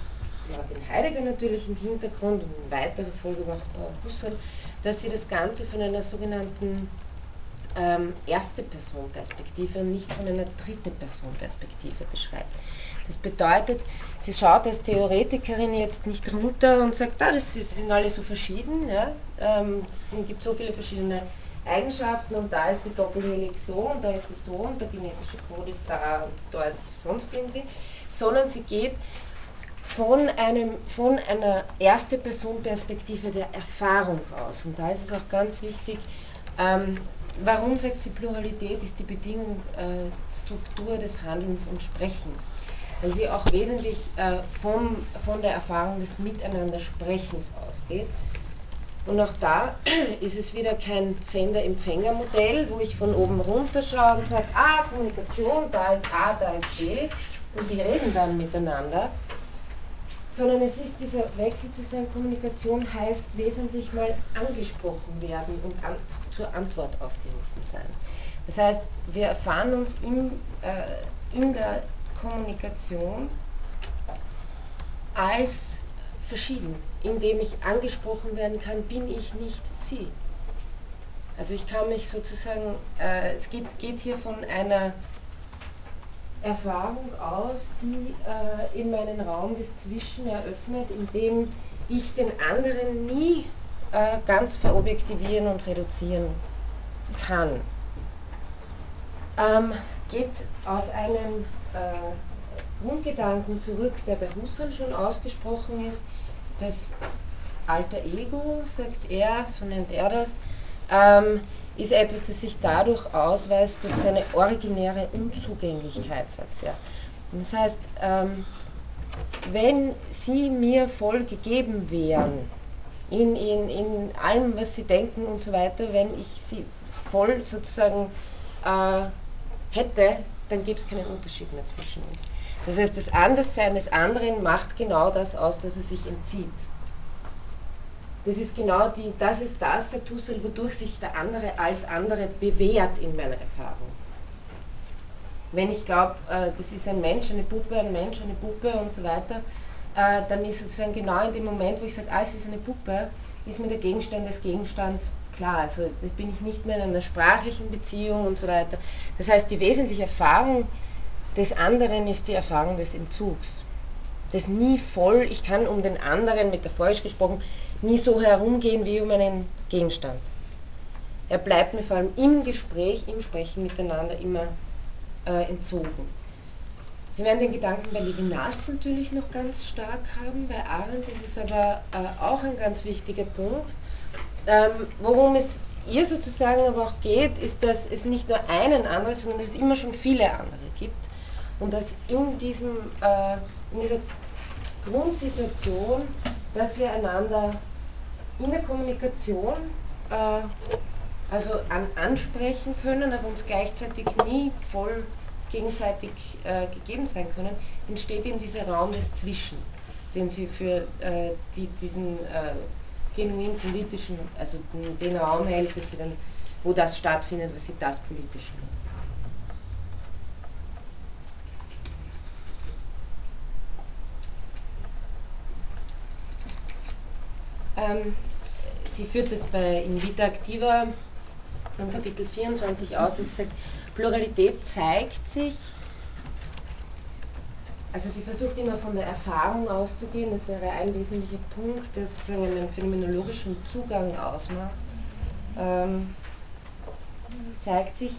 Martin Heidegger natürlich im Hintergrund und in weiterer Folge auch äh, Husserl, dass sie das Ganze von einer sogenannten ähm, erste Person Perspektive und nicht von einer dritte Person Perspektive beschreibt. Das bedeutet, sie schaut als Theoretikerin jetzt nicht runter und sagt, ah, das sind alle so verschieden, ja? ähm, es gibt so viele verschiedene Eigenschaften und da ist die Doppelhelix so und da ist sie so und der genetische Code ist da und dort sonst irgendwie, sondern sie geht von, einem, von einer erste Person Perspektive der Erfahrung aus. Und da ist es auch ganz wichtig, ähm, warum sagt sie Pluralität ist die Bedingung äh, Struktur des Handelns und Sprechens weil sie auch wesentlich äh, vom, von der Erfahrung des Miteinandersprechens ausgeht. Und auch da ist es wieder kein Sender-Empfänger-Modell, wo ich von oben runter schaue und sage, ah, Kommunikation, da ist A, da ist B, und die reden dann miteinander, sondern es ist dieser Wechsel zu sein, Kommunikation heißt wesentlich mal angesprochen werden und an, zur Antwort aufgerufen sein. Das heißt, wir erfahren uns im, äh, in der Kommunikation als verschieden. Indem ich angesprochen werden kann, bin ich nicht sie. Also ich kann mich sozusagen, äh, es geht, geht hier von einer Erfahrung aus, die äh, in meinen Raum des Zwischen eröffnet, indem ich den anderen nie äh, ganz verobjektivieren und reduzieren kann. Ähm, geht auf einen äh, Grundgedanken zurück, der bei Husserl schon ausgesprochen ist, das alter Ego, sagt er, so nennt er das, ähm, ist etwas, das sich dadurch ausweist durch seine originäre Unzugänglichkeit, sagt er. Und das heißt, ähm, wenn sie mir voll gegeben wären, in, in, in allem, was sie denken und so weiter, wenn ich sie voll sozusagen äh, hätte, dann gibt es keinen Unterschied mehr zwischen uns. Das heißt, das Anderssein des anderen macht genau das aus, dass er sich entzieht. Das ist genau die, das ist das, sagt Husserl, wodurch sich der andere als andere bewährt in meiner Erfahrung. Wenn ich glaube, äh, das ist ein Mensch, eine Puppe, ein Mensch, eine Puppe und so weiter, äh, dann ist sozusagen genau in dem Moment, wo ich sage, ah, es ist eine Puppe, ist mir der Gegenstand als Gegenstand klar. Also bin ich nicht mehr in einer sprachlichen Beziehung und so weiter. Das heißt, die wesentliche Erfahrung des anderen ist die Erfahrung des Entzugs. Das nie voll, ich kann um den anderen, metaphorisch gesprochen, nie so herumgehen wie um einen Gegenstand. Er bleibt mir vor allem im Gespräch, im Sprechen miteinander immer äh, entzogen. Wir werden den Gedanken bei Levinas natürlich noch ganz stark haben, bei Arendt ist es aber äh, auch ein ganz wichtiger Punkt, ähm, worum es ihr sozusagen aber auch geht, ist, dass es nicht nur einen anderen, sondern dass es immer schon viele andere gibt. Und dass in, diesem, äh, in dieser Grundsituation, dass wir einander in der Kommunikation äh, also an, ansprechen können, aber uns gleichzeitig nie voll gegenseitig äh, gegeben sein können, entsteht eben dieser Raum des Zwischen, den sie für äh, die, diesen äh, genuin politischen, also den Raum hält, dass sie dann, wo das stattfindet, was sie das Politische nennt. Ähm, sie führt das bei In Vita Activa im Kapitel 24 aus, dass sie sagt, Pluralität zeigt sich also sie versucht immer von der Erfahrung auszugehen, das wäre ein wesentlicher Punkt, der sozusagen einen phänomenologischen Zugang ausmacht. Ähm, zeigt sich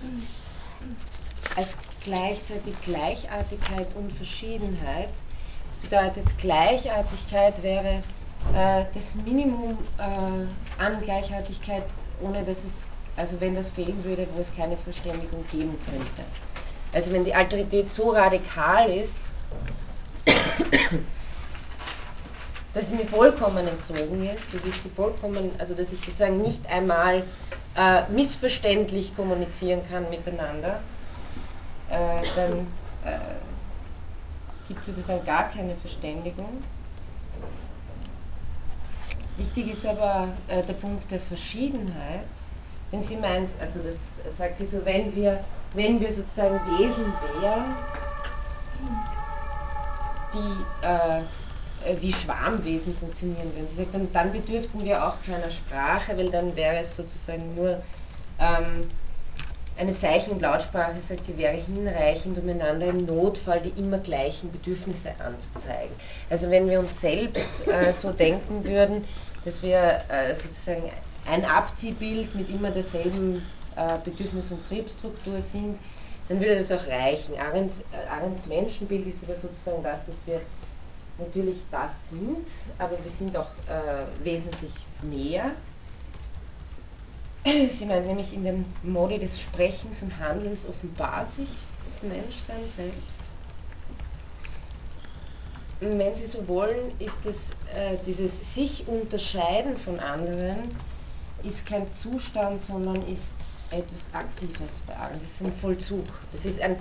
als gleichzeitig Gleichartigkeit und Verschiedenheit. Das bedeutet, Gleichartigkeit wäre das Minimum äh, an Gleichartigkeit, ohne dass es, also wenn das fehlen würde, wo es keine Verständigung geben könnte. Also wenn die Alterität so radikal ist, dass sie mir vollkommen entzogen ist, dass ich sie vollkommen, also dass ich sozusagen nicht einmal äh, missverständlich kommunizieren kann miteinander, äh, dann äh, gibt es sozusagen gar keine Verständigung. Wichtig ist aber äh, der Punkt der Verschiedenheit, wenn sie meint, also das sagt sie so, wenn wir, wenn wir sozusagen Wesen wären, die äh, wie Schwarmwesen funktionieren würden. Sie sagt, dann, dann bedürften wir auch keiner Sprache, weil dann wäre es sozusagen nur ähm, eine Zeichen- und Lautsprache, sagt sie, wäre hinreichend, um einander im Notfall die immer gleichen Bedürfnisse anzuzeigen. Also wenn wir uns selbst äh, so denken würden, dass wir äh, sozusagen ein Abziehbild mit immer derselben äh, Bedürfnis- und Triebstruktur sind, dann würde das auch reichen. Arendt, äh, Arendts Menschenbild ist aber sozusagen das, dass wir natürlich das sind, aber wir sind auch äh, wesentlich mehr. Sie meint nämlich, in dem Mode des Sprechens und Handelns offenbart sich das Menschsein selbst. Wenn Sie so wollen, ist es äh, dieses sich unterscheiden von anderen, ist kein Zustand, sondern ist etwas Aktives bei allen. Das ist ein Vollzug. Das ist ein,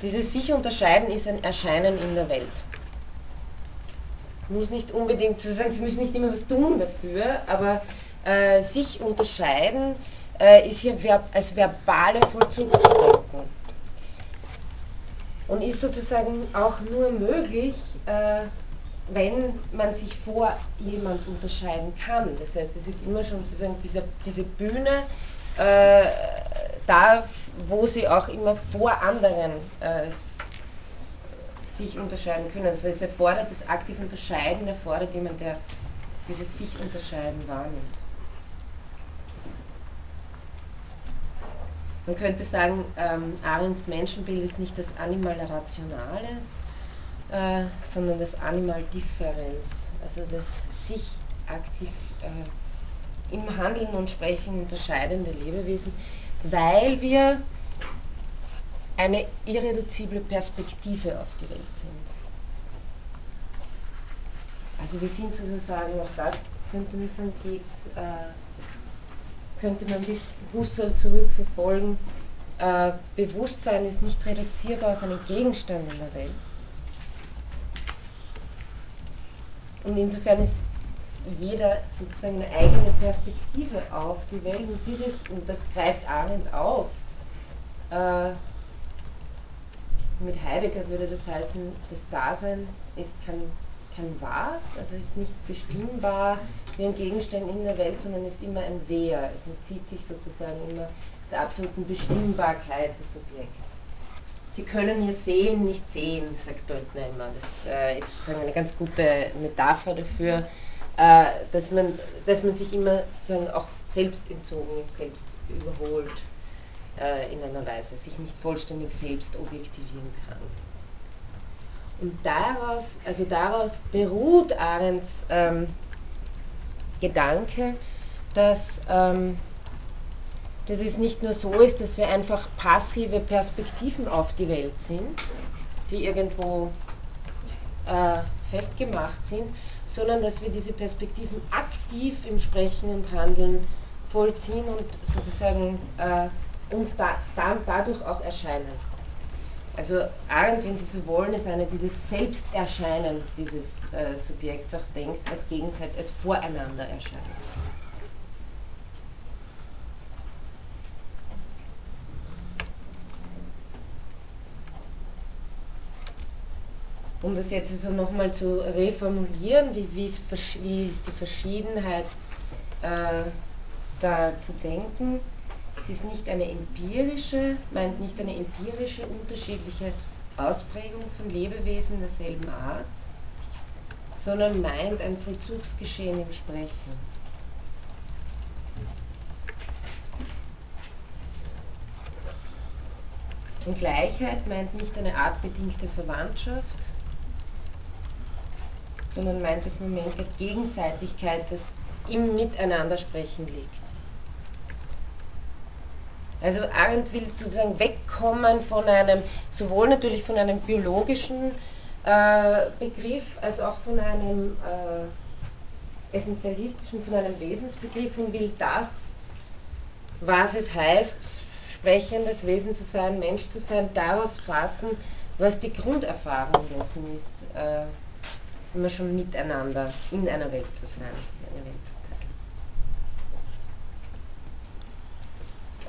dieses sich unterscheiden ist ein Erscheinen in der Welt. Muss nicht unbedingt, sozusagen, Sie müssen nicht immer was tun dafür, aber äh, sich unterscheiden äh, ist hier verb, als verbale Vollzug zu denken. Und ist sozusagen auch nur möglich, äh, wenn man sich vor jemand unterscheiden kann. Das heißt, es ist immer schon sozusagen diese, diese Bühne, äh, da wo sie auch immer vor anderen äh, sich unterscheiden können. Also es erfordert das aktive Unterscheiden, erfordert jemand, der dieses sich unterscheiden wahrnimmt. Man könnte sagen, ähm, Arends Menschenbild ist nicht das Animal Rationale, äh, sondern das Animal Differenz, also das sich aktiv äh, im Handeln und Sprechen unterscheidende Lebewesen, weil wir eine irreduzible Perspektive auf die Welt sind. Also wir sind sozusagen, auch das könnte man sagen, geht, äh, könnte man bis Husserl zurückverfolgen, äh, Bewusstsein ist nicht reduzierbar auf einen Gegenstand in der Welt. Und insofern ist jeder sozusagen eine eigene Perspektive auf die Welt. Und dieses, und das greift Arendt auf, äh, mit Heidegger würde das heißen, das Dasein ist kein, kein Was, also ist nicht bestimmbar wie ein Gegenstand in der Welt, sondern ist immer ein Wer. Es entzieht sich sozusagen immer der absoluten Bestimmbarkeit des Objekts. Sie können ihr Sehen nicht sehen, sagt Deutner immer. Das äh, ist sozusagen eine ganz gute Metapher dafür, äh, dass, man, dass man sich immer sozusagen auch selbst entzogen ist, selbst überholt äh, in einer Weise, sich nicht vollständig selbst objektivieren kann. Und daraus, also darauf beruht Arends ähm, Gedanke, dass, ähm, dass es nicht nur so ist, dass wir einfach passive Perspektiven auf die Welt sind, die irgendwo äh, festgemacht sind, sondern dass wir diese Perspektiven aktiv im Sprechen und Handeln vollziehen und sozusagen äh, uns da, da, dadurch auch erscheinen. Also Arendt, wenn Sie so wollen, ist eine, die das Selbsterscheinen dieses äh, Subjekts auch denkt, als Gegenteil, als voreinander erscheinen. Um das jetzt also nochmal zu reformulieren, wie, wie, ist, wie ist die Verschiedenheit äh, da zu denken, es ist nicht eine empirische, meint nicht eine empirische unterschiedliche Ausprägung von Lebewesen derselben Art, sondern meint ein Vollzugsgeschehen im Sprechen. Und Gleichheit meint nicht eine artbedingte Verwandtschaft, sondern meint das Moment der Gegenseitigkeit, das im Miteinandersprechen liegt. Also Arendt will sozusagen wegkommen von einem, sowohl natürlich von einem biologischen äh, Begriff als auch von einem äh, essentialistischen, von einem Wesensbegriff und will das, was es heißt, sprechendes Wesen zu sein, Mensch zu sein, daraus fassen, was die Grunderfahrung dessen ist, äh, immer schon miteinander in einer Welt zu sein, eine Welt zu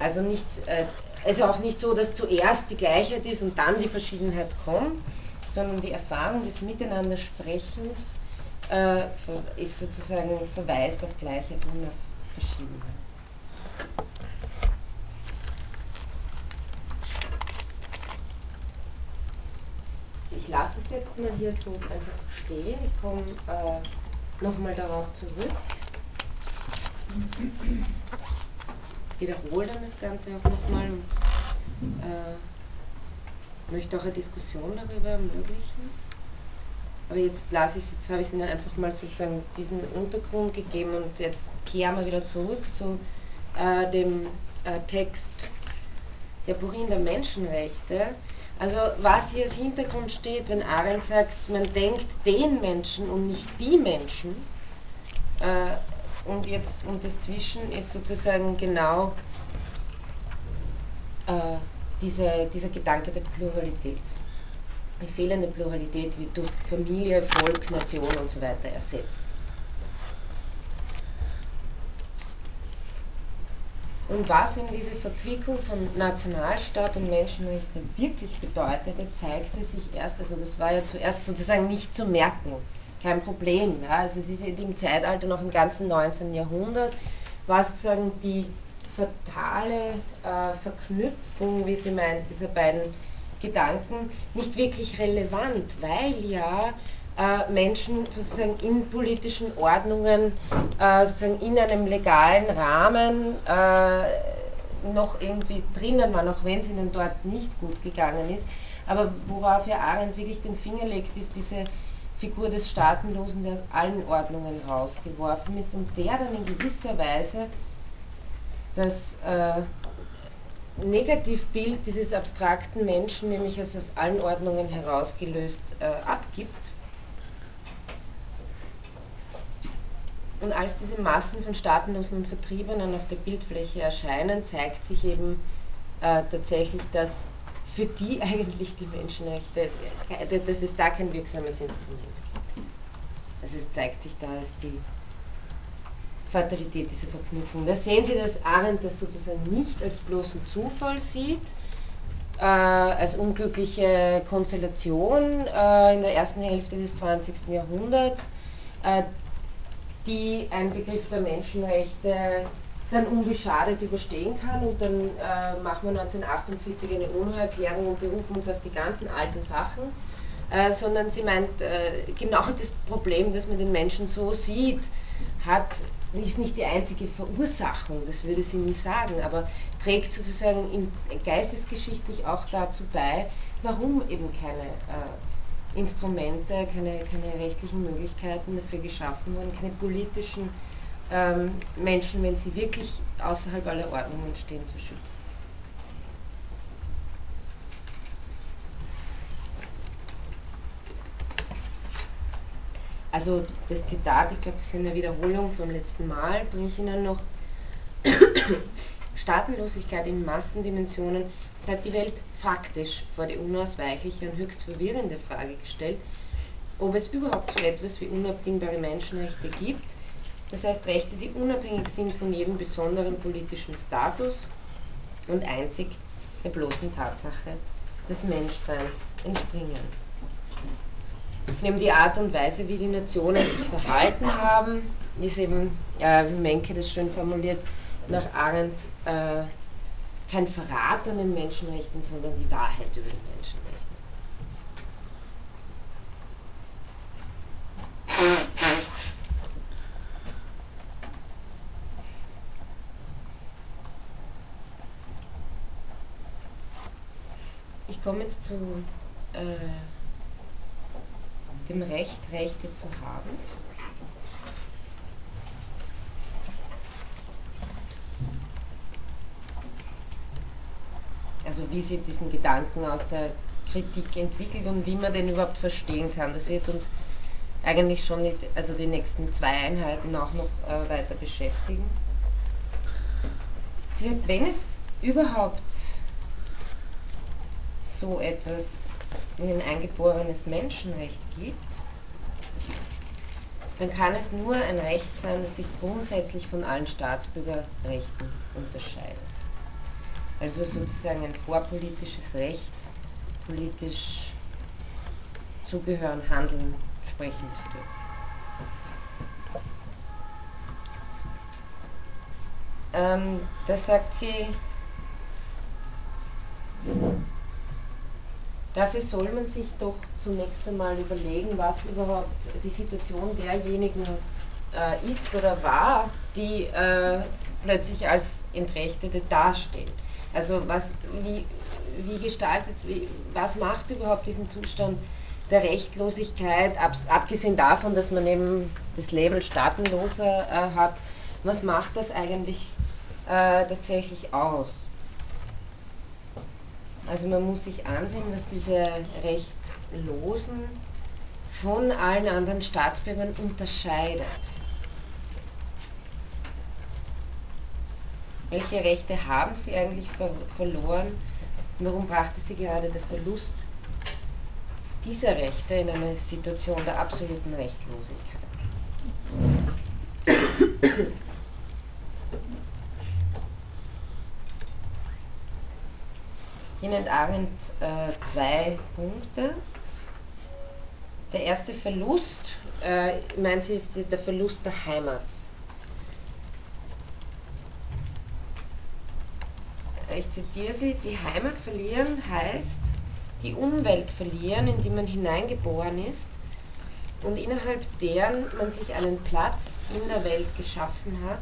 Also nicht, äh, also auch nicht so, dass zuerst die Gleichheit ist und dann die Verschiedenheit kommt, sondern die Erfahrung des Miteinandersprechens äh, ist sozusagen verweist auf Gleichheit und auf Verschiedenheit. Ich lasse es jetzt mal hier so einfach stehen. Ich komme äh, nochmal darauf zurück. Wiederhole dann das Ganze auch nochmal und äh, möchte auch eine Diskussion darüber ermöglichen. Aber jetzt lasse ich jetzt habe ich Ihnen einfach mal sozusagen diesen Untergrund gegeben und jetzt kehren wir wieder zurück zu äh, dem äh, Text der Burin der Menschenrechte. Also was hier als Hintergrund steht, wenn Arendt sagt, man denkt den Menschen und nicht die Menschen, äh, und jetzt und das Zwischen ist sozusagen genau äh, diese, dieser Gedanke der Pluralität. Die fehlende Pluralität wird durch Familie, Volk, Nation und so weiter ersetzt. Und was eben diese Verquickung von Nationalstaat und Menschenrechte wirklich bedeutete, zeigte sich erst, also das war ja zuerst sozusagen nicht zu merken, kein Problem. Ja. Also es ist im Zeitalter noch im ganzen 19. Jahrhundert, war sozusagen die fatale äh, Verknüpfung, wie sie meint, dieser beiden Gedanken nicht wirklich relevant, weil ja äh, Menschen sozusagen in politischen Ordnungen, äh, sozusagen in einem legalen Rahmen äh, noch irgendwie drinnen waren, auch wenn es ihnen dort nicht gut gegangen ist. Aber worauf ja Arendt wirklich den Finger legt, ist diese Figur des Staatenlosen, der aus allen Ordnungen rausgeworfen ist und der dann in gewisser Weise das äh, Negativbild dieses abstrakten Menschen, nämlich als aus allen Ordnungen herausgelöst, äh, abgibt. Und als diese Massen von Staatenlosen und Vertriebenen auf der Bildfläche erscheinen, zeigt sich eben äh, tatsächlich, dass für die eigentlich die Menschenrechte, äh, dass es da kein wirksames Instrument gibt. Also es zeigt sich da als die Fatalität dieser Verknüpfung. Da sehen Sie, dass Arendt das sozusagen nicht als bloßen Zufall sieht, äh, als unglückliche Konstellation äh, in der ersten Hälfte des 20. Jahrhunderts, äh, die ein Begriff der Menschenrechte dann unbeschadet überstehen kann und dann äh, machen wir 1948 eine UNO-Erklärung und berufen uns auf die ganzen alten Sachen, äh, sondern sie meint, äh, genau das Problem, dass man den Menschen so sieht, hat ist nicht die einzige Verursachung, das würde sie nie sagen, aber trägt sozusagen in, geistesgeschichtlich auch dazu bei, warum eben keine äh, Instrumente, keine, keine rechtlichen Möglichkeiten dafür geschaffen wurden, keine politischen ähm, Menschen, wenn sie wirklich außerhalb aller Ordnungen stehen, zu schützen. Also das Zitat, ich glaube, das ist eine Wiederholung vom letzten Mal, bringe ich Ihnen noch. Staatenlosigkeit in Massendimensionen hat die Welt faktisch vor die unausweichliche und höchst verwirrende Frage gestellt, ob es überhaupt so etwas wie unabdingbare Menschenrechte gibt, das heißt Rechte, die unabhängig sind von jedem besonderen politischen Status und einzig der bloßen Tatsache des Menschseins entspringen neben die Art und Weise, wie die Nationen sich verhalten haben, ist eben, äh, wie Menke das schön formuliert, nach Arendt äh, kein Verrat an den Menschenrechten, sondern die Wahrheit über die Menschenrechte. Ich komme jetzt zu äh, dem Recht, Rechte zu haben. Also wie sie diesen Gedanken aus der Kritik entwickelt und wie man den überhaupt verstehen kann. Das wird uns eigentlich schon die, also die nächsten zwei Einheiten auch noch äh, weiter beschäftigen. Sie sagt, wenn es überhaupt so etwas ein eingeborenes Menschenrecht gibt, dann kann es nur ein Recht sein, das sich grundsätzlich von allen Staatsbürgerrechten unterscheidet. Also sozusagen ein vorpolitisches Recht, politisch zugehören, handeln, sprechen zu dürfen. Ähm, das sagt sie Dafür soll man sich doch zunächst einmal überlegen, was überhaupt die Situation derjenigen äh, ist oder war, die äh, plötzlich als Entrechtete dastehen. Also was, wie, wie gestaltet, wie, was macht überhaupt diesen Zustand der Rechtlosigkeit, ab, abgesehen davon, dass man eben das Label Staatenloser äh, hat, was macht das eigentlich äh, tatsächlich aus? Also man muss sich ansehen, was diese Rechtlosen von allen anderen Staatsbürgern unterscheidet. Welche Rechte haben sie eigentlich ver verloren? Warum brachte sie gerade der Verlust dieser Rechte in eine Situation der absoluten Rechtlosigkeit? Hier nennt Arendt äh, zwei Punkte. Der erste Verlust, äh, meint sie, ist der Verlust der Heimat. Ich zitiere sie, die Heimat verlieren heißt die Umwelt verlieren, in die man hineingeboren ist und innerhalb deren man sich einen Platz in der Welt geschaffen hat,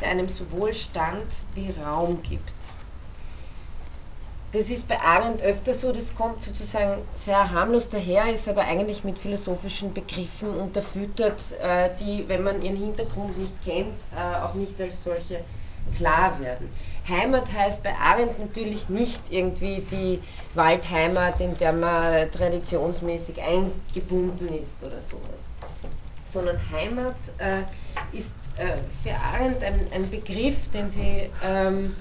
der einem sowohl Stand wie Raum gibt das ist bei Arendt öfter so, das kommt sozusagen sehr harmlos daher, ist aber eigentlich mit philosophischen Begriffen unterfüttert, äh, die, wenn man ihren Hintergrund nicht kennt, äh, auch nicht als solche klar werden. Heimat heißt bei Arendt natürlich nicht irgendwie die Waldheimat, in der man traditionsmäßig eingebunden ist oder sowas, sondern Heimat äh, ist für Arendt ein, ein, Begriff, den sie ähm,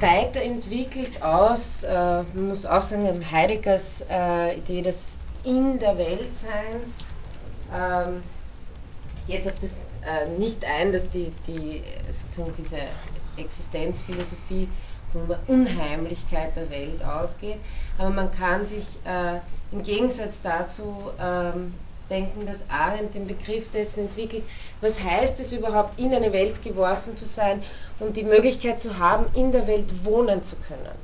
weiterentwickelt aus, äh, man muss auch sagen, Heideggers äh, Idee des In der Weltseins, ähm, jetzt auf das äh, nicht ein, dass die, die, sozusagen diese Existenzphilosophie von der Unheimlichkeit der Welt ausgeht, aber man kann sich äh, im Gegensatz dazu ähm, denken, dass Arendt den Begriff dessen entwickelt, was heißt es überhaupt, in eine Welt geworfen zu sein und die Möglichkeit zu haben, in der Welt wohnen zu können,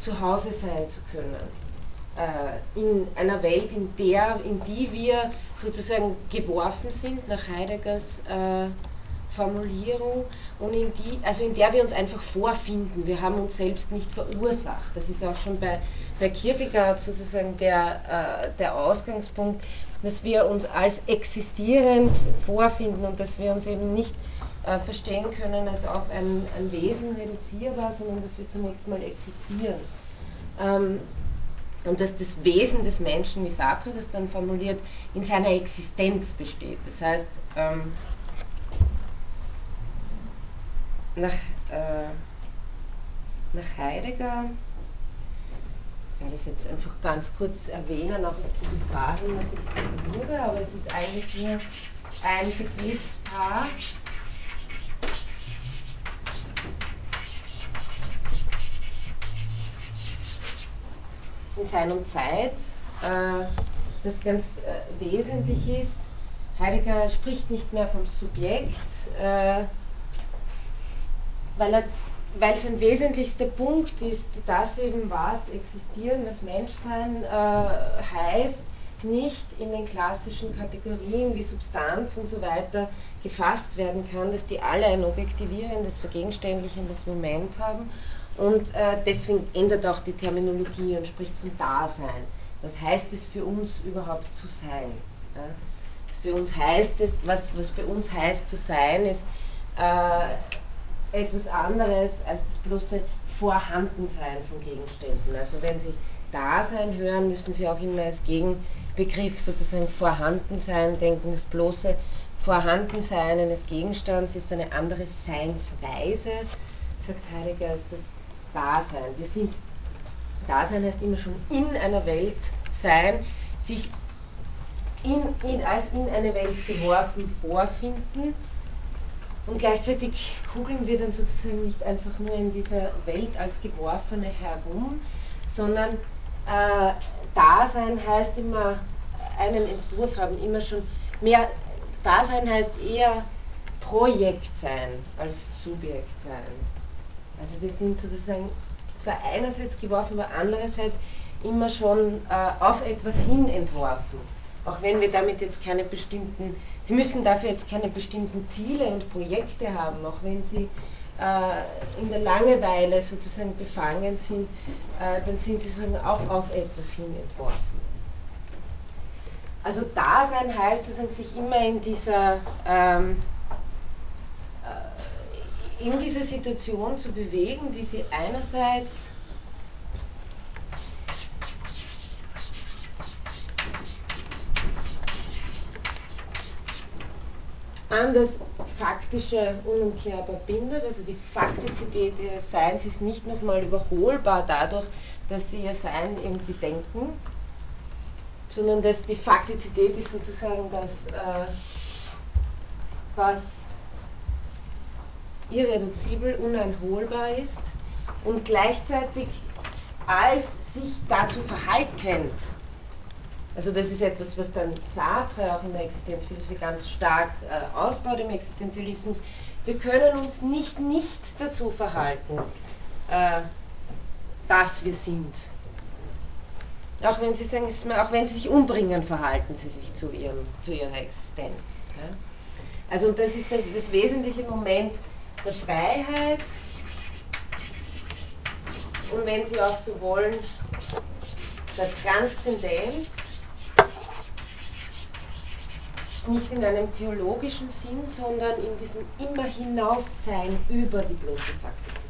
zu Hause sein zu können. Äh, in einer Welt, in der, in die wir sozusagen geworfen sind, nach Heideggers äh, Formulierung, und in die, also in der wir uns einfach vorfinden. Wir haben uns selbst nicht verursacht. Das ist auch schon bei, bei Kierkegaard sozusagen der, äh, der Ausgangspunkt, dass wir uns als existierend vorfinden und dass wir uns eben nicht äh, verstehen können als auf ein, ein, Wesen reduzierbar, sondern dass wir zunächst mal existieren. Ähm, und dass das Wesen des Menschen, wie Sartre das dann formuliert, in seiner Existenz besteht. Das heißt, ähm, nach, äh, nach Heidegger ich werde es jetzt einfach ganz kurz erwähnen, auch auf die Fragen, was ich würde, aber es ist eigentlich nur ein Begriffspaar. In seiner Zeit, äh, das ganz äh, wesentlich ist. Heidegger spricht nicht mehr vom Subjekt, äh, weil er weil es ein wesentlichster Punkt ist, dass eben was existieren, was Menschsein äh, heißt, nicht in den klassischen Kategorien wie Substanz und so weiter gefasst werden kann, dass die alle ein objektivierendes, vergegenständlichendes Moment haben und äh, deswegen ändert auch die Terminologie und spricht von Dasein. Was heißt es für uns überhaupt zu sein? Ja? Für uns heißt es, was, was für uns heißt zu sein, ist äh, etwas anderes als das bloße Vorhandensein von Gegenständen. Also wenn Sie Dasein hören, müssen Sie auch immer als Gegenbegriff sozusagen Vorhandensein denken. Das bloße Vorhandensein eines Gegenstands ist eine andere Seinsweise, sagt Heidegger, als das Dasein. Wir sind, Dasein heißt immer schon in einer Welt sein, sich in, in, als in eine Welt geworfen vorfinden und gleichzeitig kugeln wir dann sozusagen nicht einfach nur in dieser Welt als Geworfene herum, sondern äh, Dasein heißt immer, einen Entwurf haben, immer schon mehr, Dasein heißt eher Projekt sein als Subjekt sein. Also wir sind sozusagen zwar einerseits geworfen, aber andererseits immer schon äh, auf etwas hin entworfen. Auch wenn wir damit jetzt keine bestimmten, Sie müssen dafür jetzt keine bestimmten Ziele und Projekte haben, auch wenn Sie äh, in der Langeweile sozusagen befangen sind, äh, dann sind Sie sozusagen auch auf etwas hin entworfen. Also Dasein heißt sozusagen sich immer in dieser ähm, äh, in dieser Situation zu bewegen, die sie einerseits an das Faktische unumkehrbar bindet. Also die Faktizität ihres Seins ist nicht nochmal überholbar dadurch, dass sie ihr Sein irgendwie denken, sondern dass die Faktizität ist sozusagen das, äh, was irreduzibel, uneinholbar ist und gleichzeitig als sich dazu verhaltend also das ist etwas, was dann Sartre auch in der Existenzphilosophie ganz stark äh, ausbaut im Existenzialismus. Wir können uns nicht nicht dazu verhalten, äh, dass wir sind. Auch wenn sie sagen, auch wenn sie sich umbringen, verhalten sie sich zu, ihrem, zu ihrer Existenz. Ja? Also das ist das wesentliche Moment der Freiheit und wenn Sie auch so wollen, der Transzendenz nicht in einem theologischen Sinn, sondern in diesem immer hinaussein über die bloße Faktizität.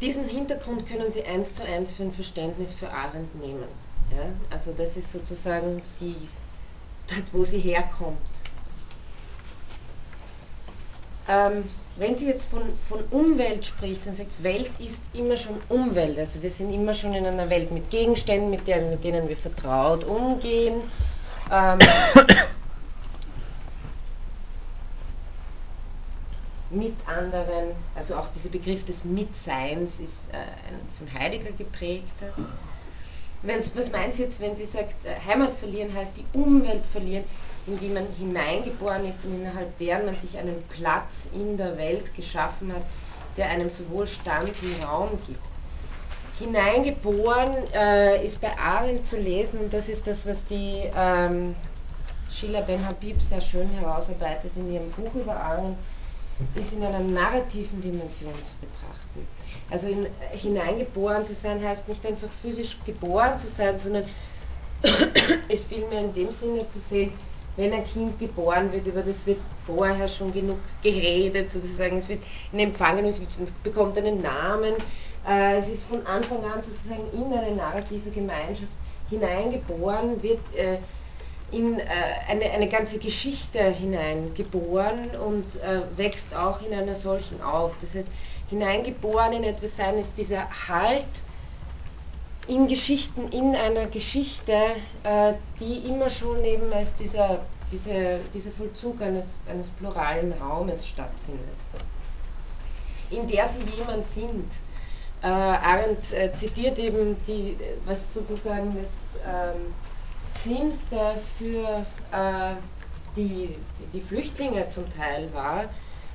Diesen Hintergrund können Sie eins zu eins für ein Verständnis für Arendt nehmen. Ja? Also das ist sozusagen die dort wo sie herkommt. Ähm, wenn sie jetzt von, von Umwelt spricht, dann sagt, Welt ist immer schon Umwelt. Also wir sind immer schon in einer Welt mit Gegenständen, mit, der, mit denen wir vertraut umgehen. Ähm, mit anderen, also auch dieser Begriff des Mitseins ist äh, ein von Heidegger geprägter. Was meint sie jetzt, wenn sie sagt, äh, Heimat verlieren heißt die Umwelt verlieren, in die man hineingeboren ist und innerhalb deren man sich einen Platz in der Welt geschaffen hat, der einem sowohl Stand wie Raum gibt. Hineingeboren äh, ist bei Arendt zu lesen und das ist das, was die ähm, Sheila Ben Habib sehr schön herausarbeitet in ihrem Buch über Arendt, ist in einer narrativen Dimension zu betrachten. Also in, hineingeboren zu sein heißt nicht einfach physisch geboren zu sein, sondern es vielmehr in dem Sinne zu sehen, wenn ein Kind geboren wird, über das wird vorher schon genug geredet, sozusagen, es wird in Empfang es bekommt einen Namen, äh, es ist von Anfang an sozusagen in eine narrative Gemeinschaft hineingeboren, wird äh, in äh, eine, eine ganze Geschichte hineingeboren und äh, wächst auch in einer solchen auf. Das heißt, hineingeboren in etwas sein ist dieser Halt in Geschichten, in einer Geschichte, äh, die immer schon eben als dieser, diese, dieser Vollzug eines, eines pluralen Raumes stattfindet, in der sie jemand sind. Äh, Arendt äh, zitiert eben die, was sozusagen das ähm, Schlimmste für äh, die, die, Flüchtlinge zum Teil war,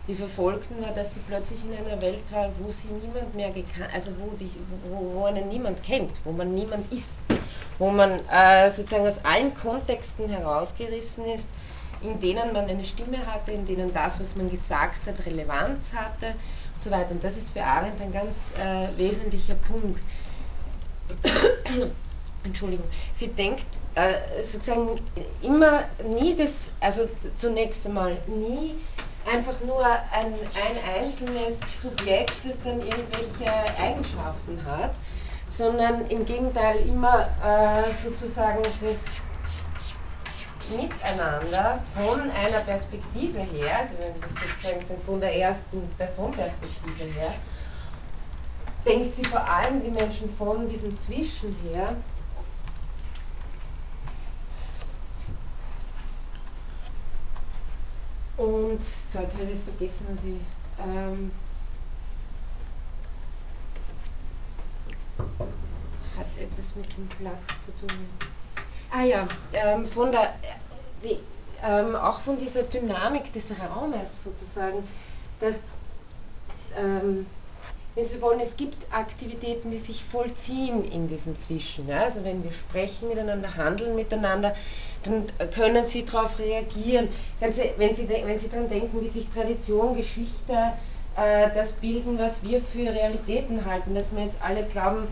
die Verfolgten war, dass sie plötzlich in einer Welt waren, wo sie niemand mehr gekannt, also wo, die, wo, wo einen niemand kennt, wo man niemand ist, wo man äh, sozusagen aus allen Kontexten herausgerissen ist, in denen man eine Stimme hatte, in denen das, was man gesagt hat, Relevanz hatte und so weiter. Und das ist für Arendt ein ganz äh, wesentlicher Punkt. Entschuldigung. Sie denkt äh, sozusagen immer nie das, also zunächst einmal nie einfach nur ein, ein einzelnes Subjekt, das dann irgendwelche Eigenschaften hat, sondern im Gegenteil immer äh, sozusagen das Miteinander von einer Perspektive her, also wenn Sie sozusagen sind von der ersten Personperspektive her, denkt sie vor allem die Menschen von diesem Zwischen her Und so, jetzt habe ich das vergessen, was ich. Ähm, hat etwas mit dem Platz zu tun. Ah ja, ähm, von der, die, ähm, auch von dieser Dynamik des Raumes sozusagen, dass, ähm, wenn Sie wollen, es gibt Aktivitäten, die sich vollziehen in diesem Zwischen. Ja? Also wenn wir sprechen miteinander, handeln miteinander, dann können Sie darauf reagieren. Wenn Sie, wenn Sie, wenn Sie daran denken, wie sich Tradition, Geschichte, äh, das bilden, was wir für Realitäten halten, dass wir jetzt alle glauben,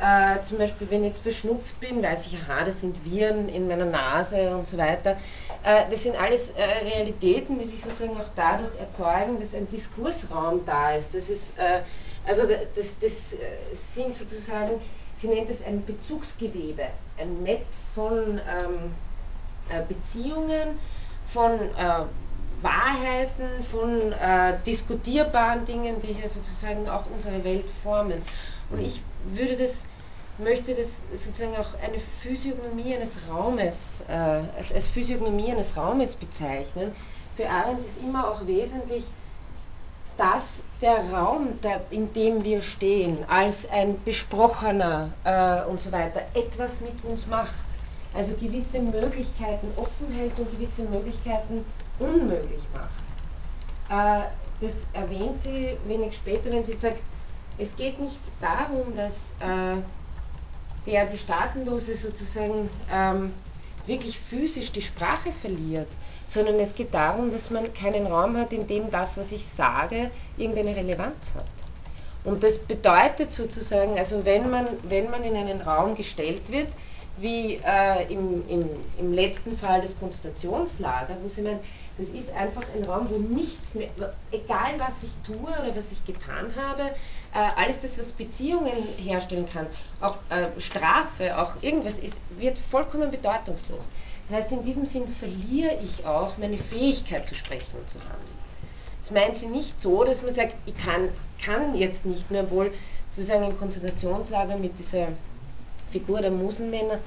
äh, zum Beispiel, wenn ich jetzt verschnupft bin, weiß ich, aha, das sind Viren in meiner Nase und so weiter. Äh, das sind alles äh, Realitäten, die sich sozusagen auch dadurch erzeugen, dass ein Diskursraum da ist. Das ist, äh, also das, das äh, sind sozusagen, sie nennt es ein Bezugsgewebe, ein Netz von ähm, äh, Beziehungen, von Wahrheiten, von diskutierbaren Dingen, die hier sozusagen auch unsere Welt formen. Und ich würde das möchte das sozusagen auch eine Physiognomie eines Raumes, äh, als, als Physiognomie eines Raumes bezeichnen. Für Arendt ist immer auch wesentlich, dass der Raum, der, in dem wir stehen, als ein besprochener äh, und so weiter, etwas mit uns macht. Also gewisse Möglichkeiten offen hält und gewisse Möglichkeiten unmöglich macht. Äh, das erwähnt sie wenig später, wenn sie sagt, es geht nicht darum, dass äh, der die Staatenlose sozusagen ähm, wirklich physisch die Sprache verliert, sondern es geht darum, dass man keinen Raum hat, in dem das, was ich sage, irgendeine Relevanz hat. Und das bedeutet sozusagen, also wenn man, wenn man in einen Raum gestellt wird, wie äh, im, im, im letzten Fall des Konzentrationslagers, wo sie meinen, das ist einfach ein Raum, wo nichts mehr, egal was ich tue oder was ich getan habe, äh, alles das, was Beziehungen herstellen kann, auch äh, Strafe, auch irgendwas ist, wird vollkommen bedeutungslos. Das heißt, in diesem Sinn verliere ich auch meine Fähigkeit zu sprechen und zu handeln. Das meint sie nicht so, dass man sagt, ich kann, kann jetzt nicht mehr, obwohl sozusagen im Konzentrationslager mit dieser Figur der Muselmänner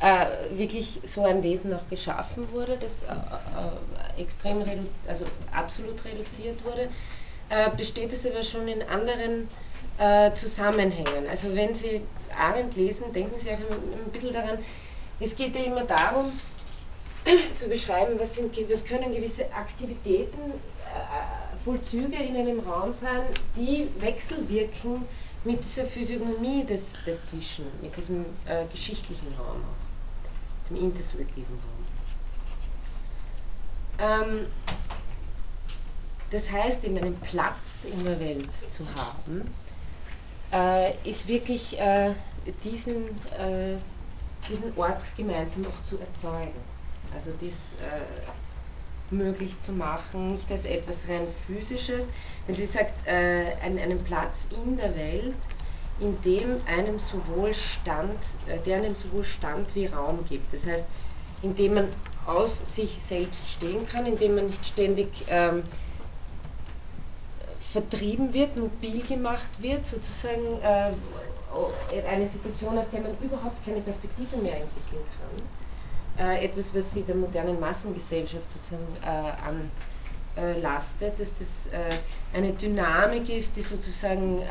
äh, wirklich so ein Wesen auch geschaffen wurde, das äh, äh, extrem, also absolut reduziert wurde, äh, besteht es aber schon in anderen äh, Zusammenhängen. Also wenn Sie Arendt lesen, denken Sie auch ein, ein bisschen daran, es geht ja immer darum, zu beschreiben, was, sind, was können gewisse Aktivitäten, äh, Vollzüge in einem Raum sein, die wechselwirken mit dieser Physiognomie des, des Zwischen, mit diesem äh, geschichtlichen Raum dem intersubjektiven Raum. Ähm, das heißt, in einem Platz in der Welt zu haben, äh, ist wirklich äh, diesen, äh, diesen Ort gemeinsam auch zu erzeugen. Also dies äh, möglich zu machen, nicht als etwas rein physisches. Wenn sie sagt, äh, einen, einen Platz in der Welt, in dem einem sowohl Stand, äh, der einem sowohl Stand wie Raum gibt. Das heißt, indem man aus sich selbst stehen kann, indem man nicht ständig ähm, vertrieben wird, mobil gemacht wird, sozusagen äh, eine Situation, aus der man überhaupt keine Perspektive mehr entwickeln kann. Äh, etwas, was sie der modernen Massengesellschaft sozusagen äh, anlastet, dass das äh, eine Dynamik ist, die sozusagen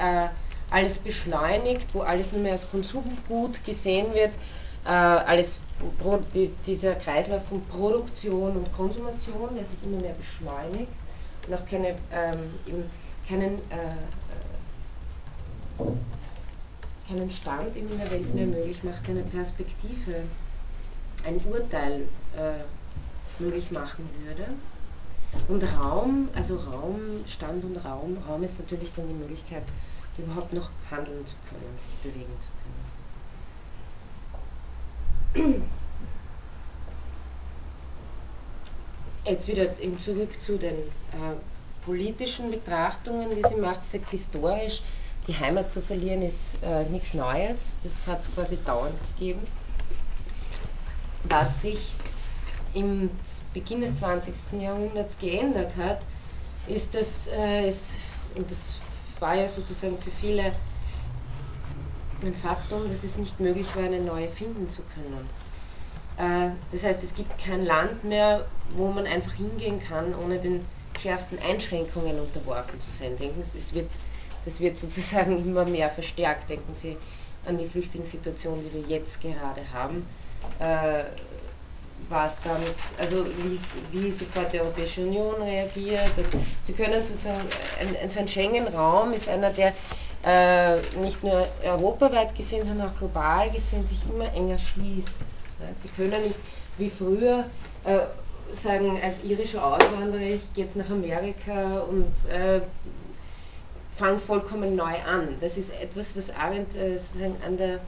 alles beschleunigt, wo alles nur mehr als Konsumgut gesehen wird, alles dieser Kreislauf von Produktion und Konsumation, der sich immer mehr beschleunigt und auch keine, ähm, keinen, äh, keinen Stand in der Welt mehr möglich macht, keine Perspektive, ein Urteil äh, möglich machen würde. Und Raum, also Raum, Stand und Raum, Raum ist natürlich dann die Möglichkeit, überhaupt noch handeln zu können, sich bewegen zu können. Jetzt wieder zurück zu den äh, politischen Betrachtungen, die sie macht. Sie sagt, historisch, die Heimat zu verlieren ist äh, nichts Neues, das hat es quasi dauernd gegeben. Was sich im Beginn des 20. Jahrhunderts geändert hat, ist, dass äh, es, und das war ja sozusagen für viele ein Faktum, dass es nicht möglich war, eine neue finden zu können. Äh, das heißt, es gibt kein Land mehr, wo man einfach hingehen kann, ohne den schärfsten Einschränkungen unterworfen zu sein. Denken Sie, es wird, das wird sozusagen immer mehr verstärkt. Denken Sie an die Flüchtlingssituation, die wir jetzt gerade haben. Äh, was damit, also wie, wie sofort die Europäische Union reagiert. Sie können sozusagen, ein, so ein Schengen-Raum ist einer, der äh, nicht nur europaweit gesehen, sondern auch global gesehen sich immer enger schließt. Sie können nicht wie früher äh, sagen, als irischer Auswanderer, ich gehe jetzt nach Amerika und äh, fange vollkommen neu an. Das ist etwas, was Arendt äh, sozusagen an der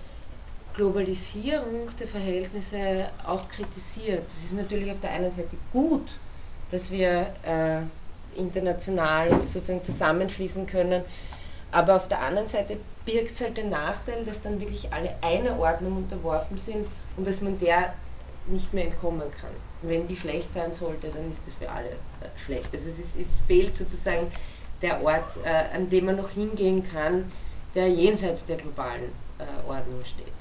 Globalisierung der Verhältnisse auch kritisiert. Es ist natürlich auf der einen Seite gut, dass wir äh, international uns sozusagen zusammenschließen können, aber auf der anderen Seite birgt es halt den Nachteil, dass dann wirklich alle einer Ordnung unterworfen sind und dass man der nicht mehr entkommen kann. Wenn die schlecht sein sollte, dann ist das für alle äh, schlecht. Also es, ist, es fehlt sozusagen der Ort, äh, an dem man noch hingehen kann, der jenseits der globalen äh, Ordnung steht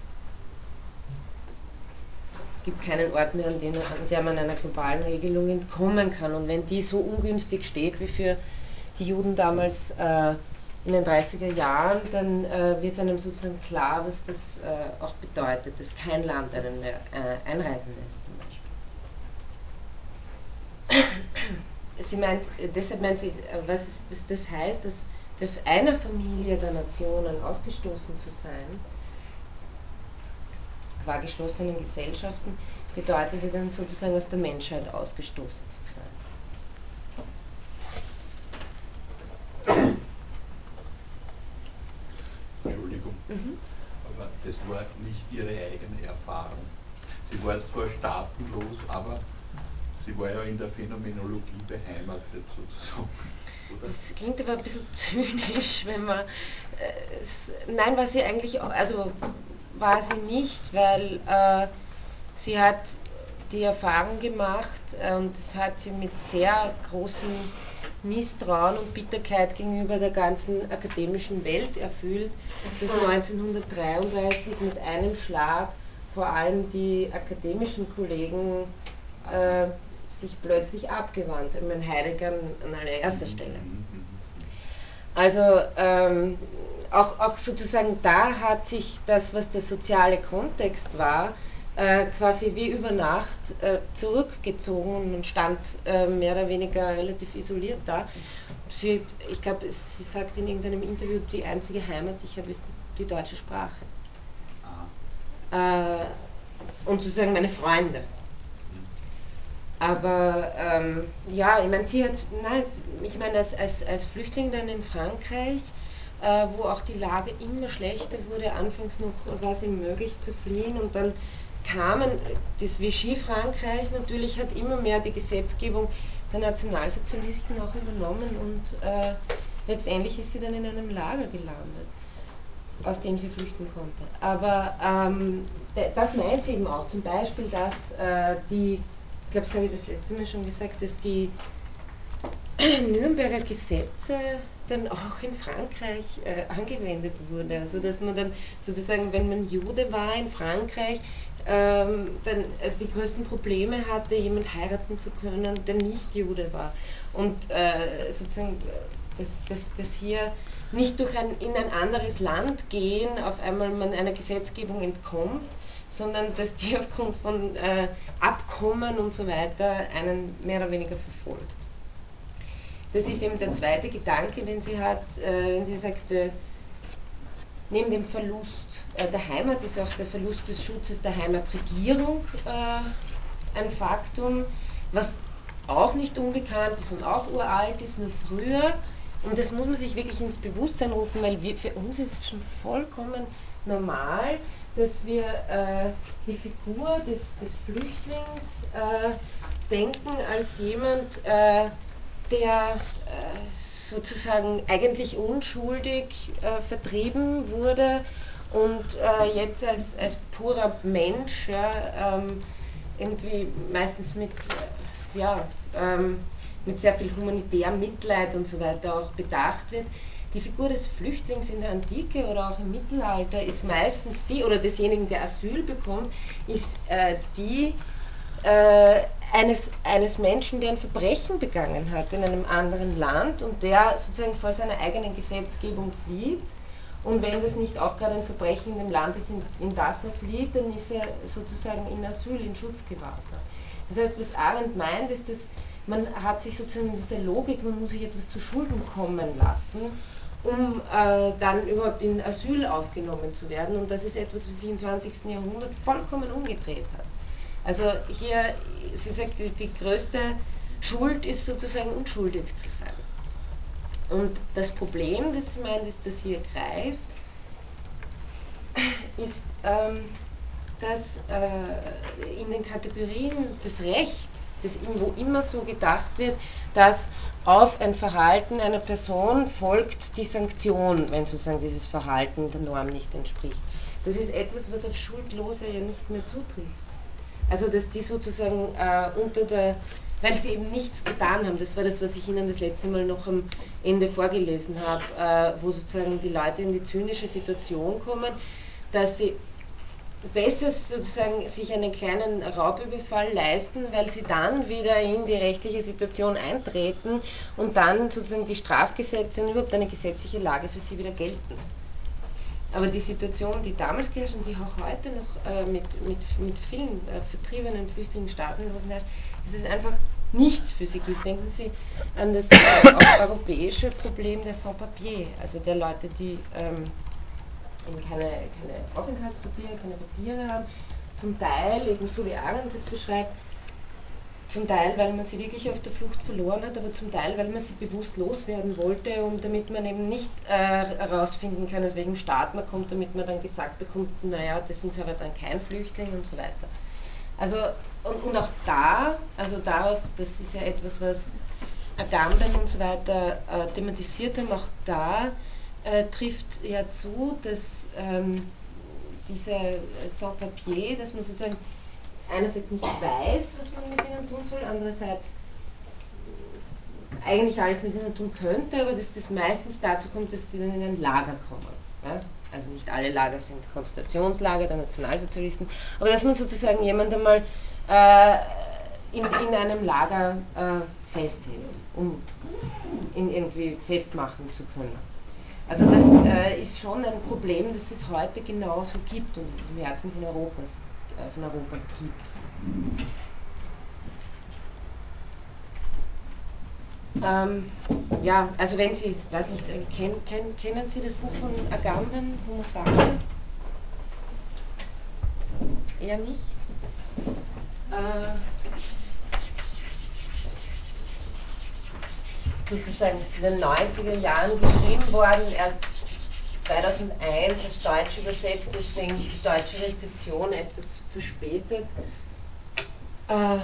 gibt keinen Ort mehr, an, den, an der man einer globalen Regelung entkommen kann. Und wenn die so ungünstig steht wie für die Juden damals äh, in den 30er Jahren, dann äh, wird einem sozusagen klar, was das äh, auch bedeutet, dass kein Land einen mehr äh, einreisen lässt zum Beispiel. Sie meint, deshalb meint sie, was ist, das, heißt, dass einer Familie der Nationen ausgestoßen zu sein, qua geschlossenen Gesellschaften bedeutete dann sozusagen aus der Menschheit ausgestoßen zu sein. Entschuldigung, mhm. aber das war nicht Ihre eigene Erfahrung. Sie war zwar staatenlos, aber sie war ja in der Phänomenologie beheimatet sozusagen. Oder? Das klingt aber ein bisschen zynisch, wenn man. Äh, nein, was sie eigentlich. Also war sie nicht, weil äh, sie hat die Erfahrung gemacht äh, und das hat sie mit sehr großem Misstrauen und Bitterkeit gegenüber der ganzen akademischen Welt erfüllt, dass 1933 mit einem Schlag vor allem die akademischen Kollegen äh, sich plötzlich abgewandt haben, Heidegger an allererster Stelle. Also ähm, auch, auch sozusagen da hat sich das, was der soziale Kontext war, äh, quasi wie über Nacht äh, zurückgezogen und stand äh, mehr oder weniger relativ isoliert da. Sie, ich glaube, sie sagt in irgendeinem Interview, die einzige Heimat, die ich habe, ist die deutsche Sprache. Äh, und sozusagen meine Freunde. Aber ähm, ja, ich meine, sie hat, nein, ich meine, als, als, als Flüchtling dann in Frankreich, äh, wo auch die Lage immer schlechter wurde. Anfangs noch war es möglich zu fliehen und dann kamen, das Vichy Frankreich natürlich hat immer mehr die Gesetzgebung der Nationalsozialisten auch übernommen und äh, letztendlich ist sie dann in einem Lager gelandet, aus dem sie flüchten konnte. Aber ähm, das meint sie eben auch, zum Beispiel, dass äh, die, ich glaube, das habe ich das letzte Mal schon gesagt, dass die Nürnberger Gesetze dann auch in Frankreich äh, angewendet wurde. Also dass man dann sozusagen, wenn man Jude war in Frankreich, ähm, dann äh, die größten Probleme hatte, jemand heiraten zu können, der nicht Jude war. Und äh, sozusagen, dass, dass, dass hier nicht durch ein, in ein anderes Land gehen, auf einmal man einer Gesetzgebung entkommt, sondern dass die aufgrund von äh, Abkommen und so weiter einen mehr oder weniger verfolgt. Das ist eben der zweite Gedanke, den sie hat, äh, wenn sie sagt, äh, neben dem Verlust äh, der Heimat ist auch der Verlust des Schutzes der Heimatregierung ein Faktum, was auch nicht unbekannt ist und auch uralt ist, nur früher. Und das muss man sich wirklich ins Bewusstsein rufen, weil wir, für uns ist es schon vollkommen normal, dass wir äh, die Figur des, des Flüchtlings äh, denken als jemand, äh, der äh, sozusagen eigentlich unschuldig äh, vertrieben wurde und äh, jetzt als, als purer Mensch ja, ähm, irgendwie meistens mit, ja, ähm, mit sehr viel humanitärem Mitleid und so weiter auch bedacht wird. Die Figur des Flüchtlings in der Antike oder auch im Mittelalter ist meistens die, oder desjenigen, der Asyl bekommt, ist äh, die, äh, eines, eines Menschen, der ein Verbrechen begangen hat in einem anderen Land und der sozusagen vor seiner eigenen Gesetzgebung flieht Und wenn das nicht auch gerade ein Verbrechen in dem Land ist, in, in das er flieht, dann ist er sozusagen in Asyl, in Schutzgewahrsam. Das heißt, was Arendt meint, ist, dass man hat sich sozusagen in dieser Logik, man muss sich etwas zu Schulden kommen lassen, um äh, dann überhaupt in Asyl aufgenommen zu werden. Und das ist etwas, was sich im 20. Jahrhundert vollkommen umgedreht hat. Also hier, sie sagt, die, die größte Schuld ist sozusagen unschuldig zu sein. Und das Problem, das sie meint, ist, das hier greift, ist, ähm, dass äh, in den Kategorien des Rechts, das wo immer so gedacht wird, dass auf ein Verhalten einer Person folgt die Sanktion, wenn sozusagen dieses Verhalten der Norm nicht entspricht. Das ist etwas, was auf Schuldlose ja nicht mehr zutrifft. Also dass die sozusagen äh, unter der, weil sie eben nichts getan haben, das war das, was ich Ihnen das letzte Mal noch am Ende vorgelesen habe, äh, wo sozusagen die Leute in die zynische Situation kommen, dass sie besser sozusagen sich einen kleinen Raubüberfall leisten, weil sie dann wieder in die rechtliche Situation eintreten und dann sozusagen die Strafgesetze und überhaupt eine gesetzliche Lage für sie wieder gelten. Aber die Situation, die damals geherrscht und die auch heute noch äh, mit, mit, mit vielen äh, vertriebenen Flüchtlingen, Staatenlosen herrscht, ist es einfach nichts für sie gibt. Denken Sie an das äh, europäische Problem der Sans-Papier, also der Leute, die ähm, keine, keine Aufenthaltspapiere, keine Papiere haben, zum Teil, eben so wie Arendt das beschreibt, zum Teil, weil man sie wirklich auf der Flucht verloren hat, aber zum Teil, weil man sie bewusst loswerden wollte und damit man eben nicht äh, herausfinden kann, aus welchem Staat man kommt, damit man dann gesagt bekommt, naja, das sind aber dann kein Flüchtling und so weiter. Also, und, und auch da, also darauf, das ist ja etwas, was Agamben und so weiter äh, thematisiert haben, auch da äh, trifft ja zu, dass ähm, dieser Sans-Papier, dass man sozusagen einerseits nicht weiß, was man mit ihnen tun soll, andererseits eigentlich alles mit ihnen tun könnte, aber dass das meistens dazu kommt, dass sie dann in ein Lager kommen. Ja? Also nicht alle Lager sind Konzentrationslager der Nationalsozialisten, aber dass man sozusagen jemanden einmal äh, in, in einem Lager äh, festhält, um ihn irgendwie festmachen zu können. Also das äh, ist schon ein Problem, das es heute genauso gibt und das es im Herzen von, Europas, von Europa gibt. Ähm, ja, also wenn Sie, weiß nicht, äh, kenn, kenn, kennen Sie das Buch von Agamben, Homo Sapiens? Eher nicht? Äh, sozusagen in den 90er Jahren geschrieben worden, erst 2001 auf Deutsch übersetzt, deswegen die deutsche Rezeption etwas verspätet. Äh,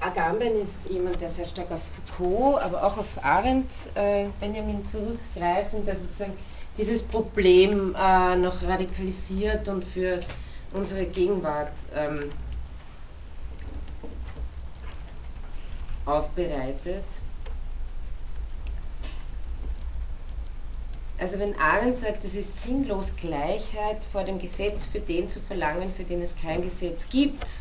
Agamben ist jemand, der sehr stark auf Foucault, aber auch auf Arendt, äh, Benjamin zurückgreift und der sozusagen dieses Problem äh, noch radikalisiert und für unsere Gegenwart ähm, aufbereitet. Also wenn Arendt sagt, es ist sinnlos, Gleichheit vor dem Gesetz für den zu verlangen, für den es kein Gesetz gibt,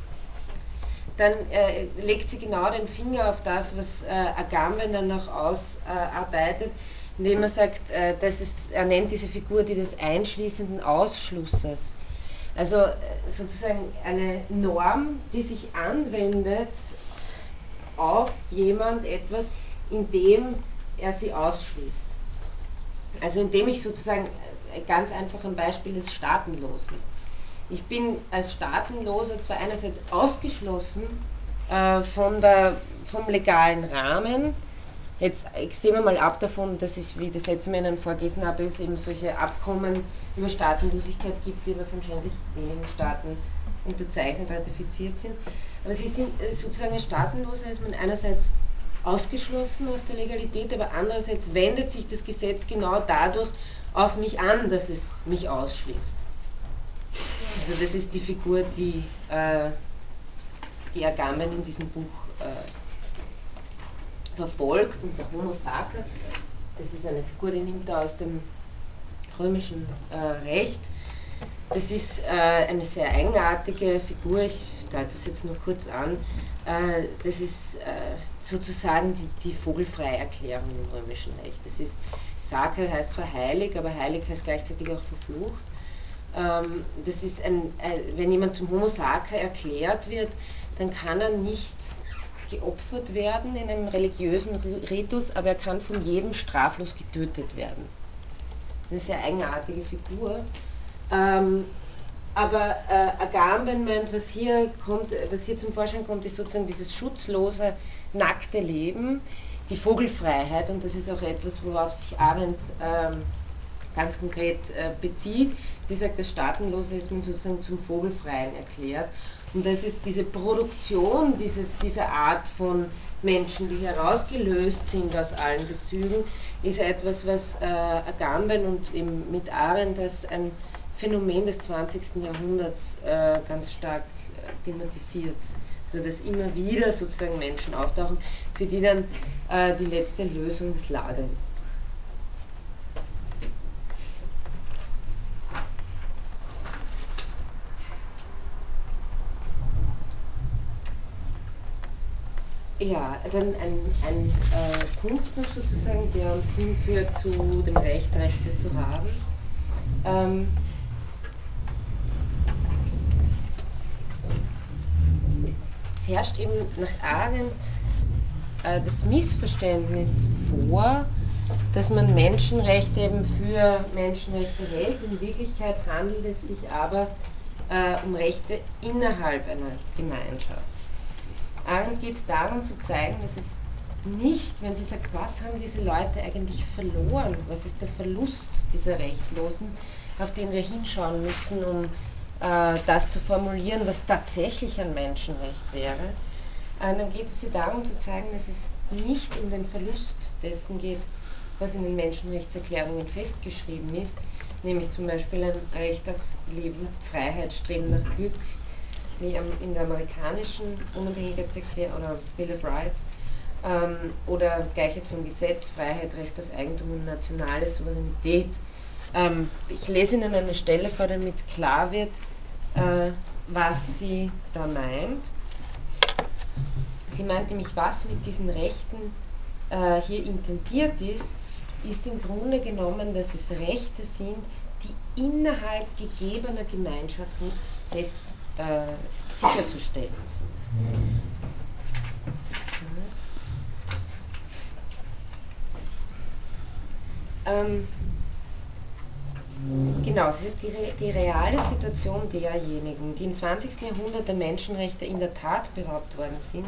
dann äh, legt sie genau den Finger auf das, was äh, Agamben dann noch ausarbeitet, indem er sagt, äh, das ist, er nennt diese Figur die des einschließenden Ausschlusses. Also äh, sozusagen eine Norm, die sich anwendet auf jemand etwas, indem er sie ausschließt. Also indem ich sozusagen, äh, ganz einfach ein Beispiel des Staatenlosen. Ich bin als Staatenloser zwar einerseits ausgeschlossen äh, von der, vom legalen Rahmen, jetzt sehen wir mal ab davon, dass es, wie ich das letzte Mal Ihnen vorgelesen habe, es eben solche Abkommen über Staatenlosigkeit gibt, die aber von scheinlich wenigen Staaten unterzeichnet, ratifiziert sind. Aber sie sind äh, sozusagen ein Staatenloser, als man einerseits ausgeschlossen aus der Legalität, aber andererseits wendet sich das Gesetz genau dadurch auf mich an, dass es mich ausschließt. Also das ist die Figur, die, äh, die Agamben in diesem Buch äh, verfolgt und der Homo Sacer, das ist eine Figur, die nimmt er aus dem römischen äh, Recht. Das ist äh, eine sehr eigenartige Figur, ich deute das jetzt nur kurz an. Äh, das ist äh, sozusagen die, die Vogelfreierklärung im römischen Recht. Das ist Sake heißt zwar heilig, aber heilig heißt gleichzeitig auch verflucht. Ähm, das ist ein, ein, wenn jemand zum Homo Sake erklärt wird, dann kann er nicht geopfert werden in einem religiösen Ritus, aber er kann von jedem straflos getötet werden. Das ist eine sehr eigenartige Figur. Ähm, aber äh, Agamben meint, was hier, kommt, was hier zum Vorschein kommt, ist sozusagen dieses schutzlose, nackte Leben, die Vogelfreiheit, und das ist auch etwas, worauf sich Arendt ähm, ganz konkret äh, bezieht. Die sagt, das Staatenlose ist man sozusagen zum Vogelfreien erklärt. Und das ist diese Produktion dieses, dieser Art von Menschen, die herausgelöst sind aus allen Bezügen, ist etwas, was äh, Agamben und im, mit Arendt als ein Phänomen des 20. Jahrhunderts äh, ganz stark äh, thematisiert. Also dass immer wieder sozusagen Menschen auftauchen, für die dann äh, die letzte Lösung des Lagers ist. Ja, dann ein, ein äh, Punkt noch sozusagen, der uns hinführt zu dem Recht, Rechte zu haben. Ähm, herrscht eben nach Arendt äh, das Missverständnis vor, dass man Menschenrechte eben für Menschenrechte hält. In Wirklichkeit handelt es sich aber äh, um Rechte innerhalb einer Gemeinschaft. Arendt geht es darum zu zeigen, dass es nicht, wenn sie sagt, was haben diese Leute eigentlich verloren, was ist der Verlust dieser Rechtlosen, auf den wir hinschauen müssen, um das zu formulieren, was tatsächlich ein Menschenrecht wäre, äh, dann geht es ihr darum zu zeigen, dass es nicht um den Verlust dessen geht, was in den Menschenrechtserklärungen festgeschrieben ist, nämlich zum Beispiel ein Recht auf Leben, Freiheit, Streben nach Glück, wie in der amerikanischen Unabhängigkeitserklärung oder Bill of Rights ähm, oder Gleichheit vom Gesetz, Freiheit, Recht auf Eigentum und nationale Souveränität. Ähm, ich lese Ihnen eine Stelle vor, damit klar wird, äh, was sie da meint. Sie meint nämlich, was mit diesen Rechten äh, hier intendiert ist, ist im Grunde genommen, dass es Rechte sind, die innerhalb gegebener Gemeinschaften fest äh, sicherzustellen sind. Ähm, genau, die, die reale Situation derjenigen, die im 20. Jahrhundert der Menschenrechte in der Tat beraubt worden sind,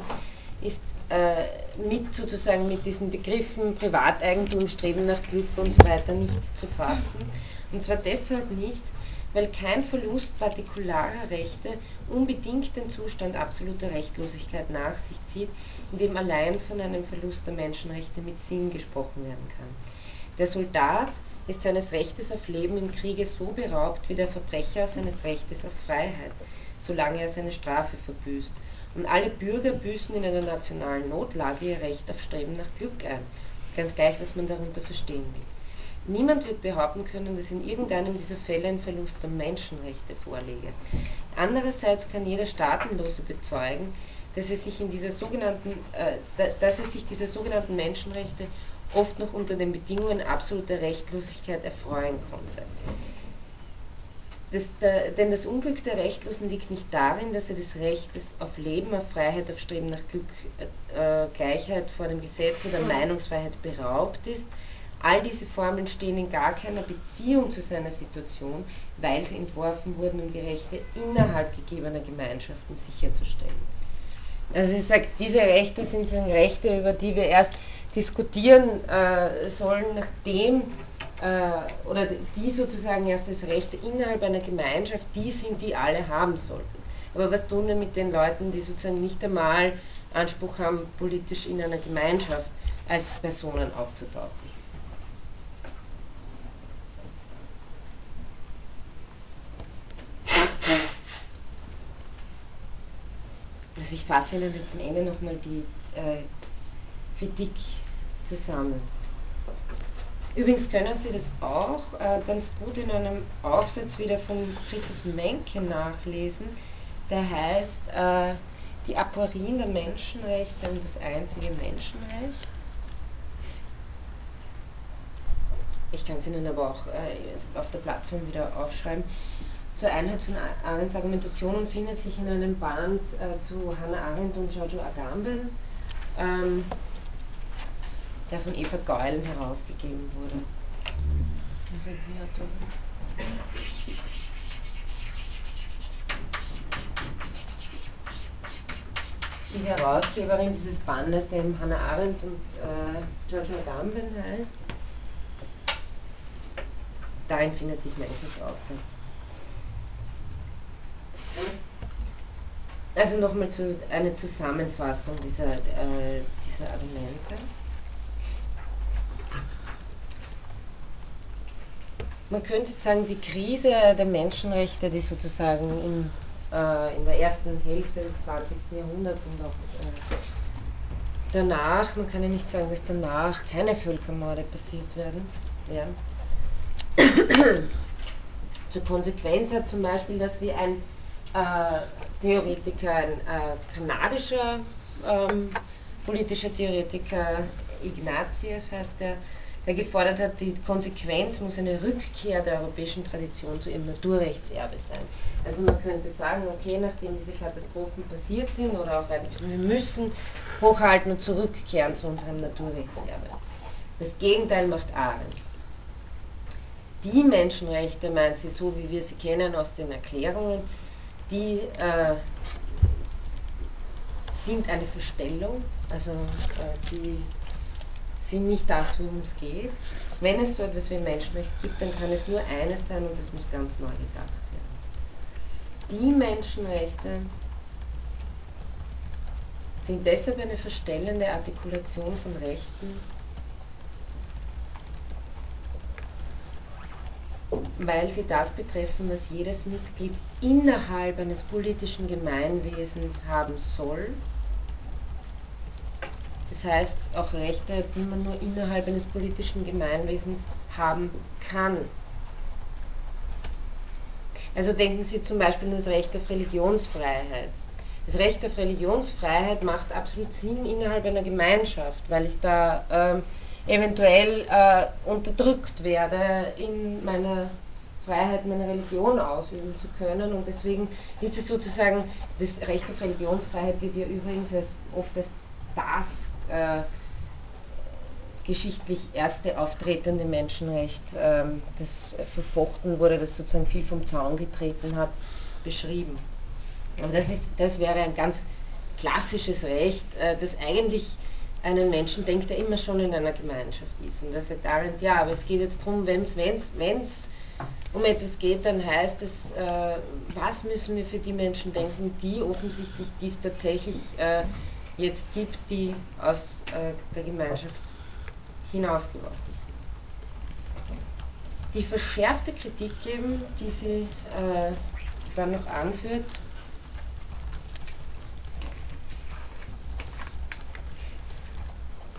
ist äh, mit sozusagen mit diesen Begriffen Privateigentum, Streben nach Glück und so weiter nicht zu fassen. Und zwar deshalb nicht, weil kein Verlust partikularer Rechte unbedingt den Zustand absoluter Rechtlosigkeit nach sich zieht, in dem allein von einem Verlust der Menschenrechte mit Sinn gesprochen werden kann. Der Soldat ist seines Rechtes auf Leben im Kriege so beraubt wie der Verbrecher seines Rechtes auf Freiheit, solange er seine Strafe verbüßt. Und alle Bürger büßen in einer nationalen Notlage ihr Recht auf Streben nach Glück ein, ganz gleich, was man darunter verstehen will. Niemand wird behaupten können, dass in irgendeinem dieser Fälle ein Verlust der Menschenrechte vorliege. Andererseits kann jeder Staatenlose bezeugen, äh, dass er sich dieser sogenannten Menschenrechte oft noch unter den Bedingungen absoluter Rechtlosigkeit erfreuen konnte. Das, der, denn das Unglück der Rechtlosen liegt nicht darin, dass er des Rechtes auf Leben, auf Freiheit, auf Streben nach Glück, äh, Gleichheit vor dem Gesetz oder Meinungsfreiheit beraubt ist, All diese Formeln stehen in gar keiner Beziehung zu seiner Situation, weil sie entworfen wurden, um die Rechte innerhalb gegebener Gemeinschaften sicherzustellen. Also ich sage, diese Rechte sind Rechte, über die wir erst diskutieren äh, sollen, nachdem äh, oder die sozusagen erst als Rechte innerhalb einer Gemeinschaft die sind, die alle haben sollten. Aber was tun wir mit den Leuten, die sozusagen nicht einmal Anspruch haben, politisch in einer Gemeinschaft als Personen aufzutauchen? Also ich fasse Ihnen jetzt am Ende nochmal die äh, Kritik zusammen. Übrigens können Sie das auch äh, ganz gut in einem Aufsatz wieder von Christoph Menke nachlesen, der heißt äh, Die Aporien der Menschenrechte und das einzige Menschenrecht. ich kann es Ihnen aber auch äh, auf der Plattform wieder aufschreiben, zur Einheit von Arendts Argumentationen findet sich in einem Band äh, zu Hannah Arendt und Giorgio Agamben, ähm, der von Eva Geulen herausgegeben wurde. Die Herausgeberin dieses Bandes, der eben Hannah Arendt und äh, Giorgio Agamben heißt, darin findet sich mein Aufsatz. Also nochmal zu, eine Zusammenfassung dieser, äh, dieser Argumente. Man könnte sagen, die Krise der Menschenrechte, die sozusagen in, äh, in der ersten Hälfte des 20. Jahrhunderts und auch äh, danach, man kann ja nicht sagen, dass danach keine Völkermorde passiert werden, werden. Zur Konsequenz hat zum Beispiel, dass wir ein äh, Theoretiker, ein äh, kanadischer ähm, politischer Theoretiker, Ignatieff heißt der, der gefordert hat, die Konsequenz muss eine Rückkehr der europäischen Tradition zu ihrem Naturrechtserbe sein. Also man könnte sagen, okay, nachdem diese Katastrophen passiert sind oder auch weiter, wir müssen hochhalten und zurückkehren zu unserem Naturrechtserbe. Das Gegenteil macht Arendt. Die Menschenrechte, meint sie, so wie wir sie kennen aus den Erklärungen, die äh, sind eine Verstellung, also äh, die sind nicht das, worum es geht. Wenn es so etwas wie ein Menschenrecht gibt, dann kann es nur eines sein und das muss ganz neu gedacht werden. Die Menschenrechte sind deshalb eine verstellende Artikulation von Rechten, weil sie das betreffen, was jedes Mitglied innerhalb eines politischen Gemeinwesens haben soll. Heißt auch Rechte, die man nur innerhalb eines politischen Gemeinwesens haben kann. Also denken Sie zum Beispiel an das Recht auf Religionsfreiheit. Das Recht auf Religionsfreiheit macht absolut Sinn innerhalb einer Gemeinschaft, weil ich da ähm, eventuell äh, unterdrückt werde in meiner Freiheit, meine Religion ausüben zu können. Und deswegen ist es sozusagen, das Recht auf Religionsfreiheit wird ja übrigens als, oft als das geschichtlich erste auftretende Menschenrecht, äh, das verfochten wurde, das sozusagen viel vom Zaun getreten hat, beschrieben. Aber das, ist, das wäre ein ganz klassisches Recht, äh, das eigentlich einen Menschen denkt, der immer schon in einer Gemeinschaft ist. Und da sagt Arendt, ja, aber es geht jetzt darum, wenn es um etwas geht, dann heißt es, äh, was müssen wir für die Menschen denken, die offensichtlich dies tatsächlich äh, jetzt gibt, die aus äh, der Gemeinschaft hinausgeworfen sind. Die verschärfte Kritik eben, die sie äh, dann noch anführt,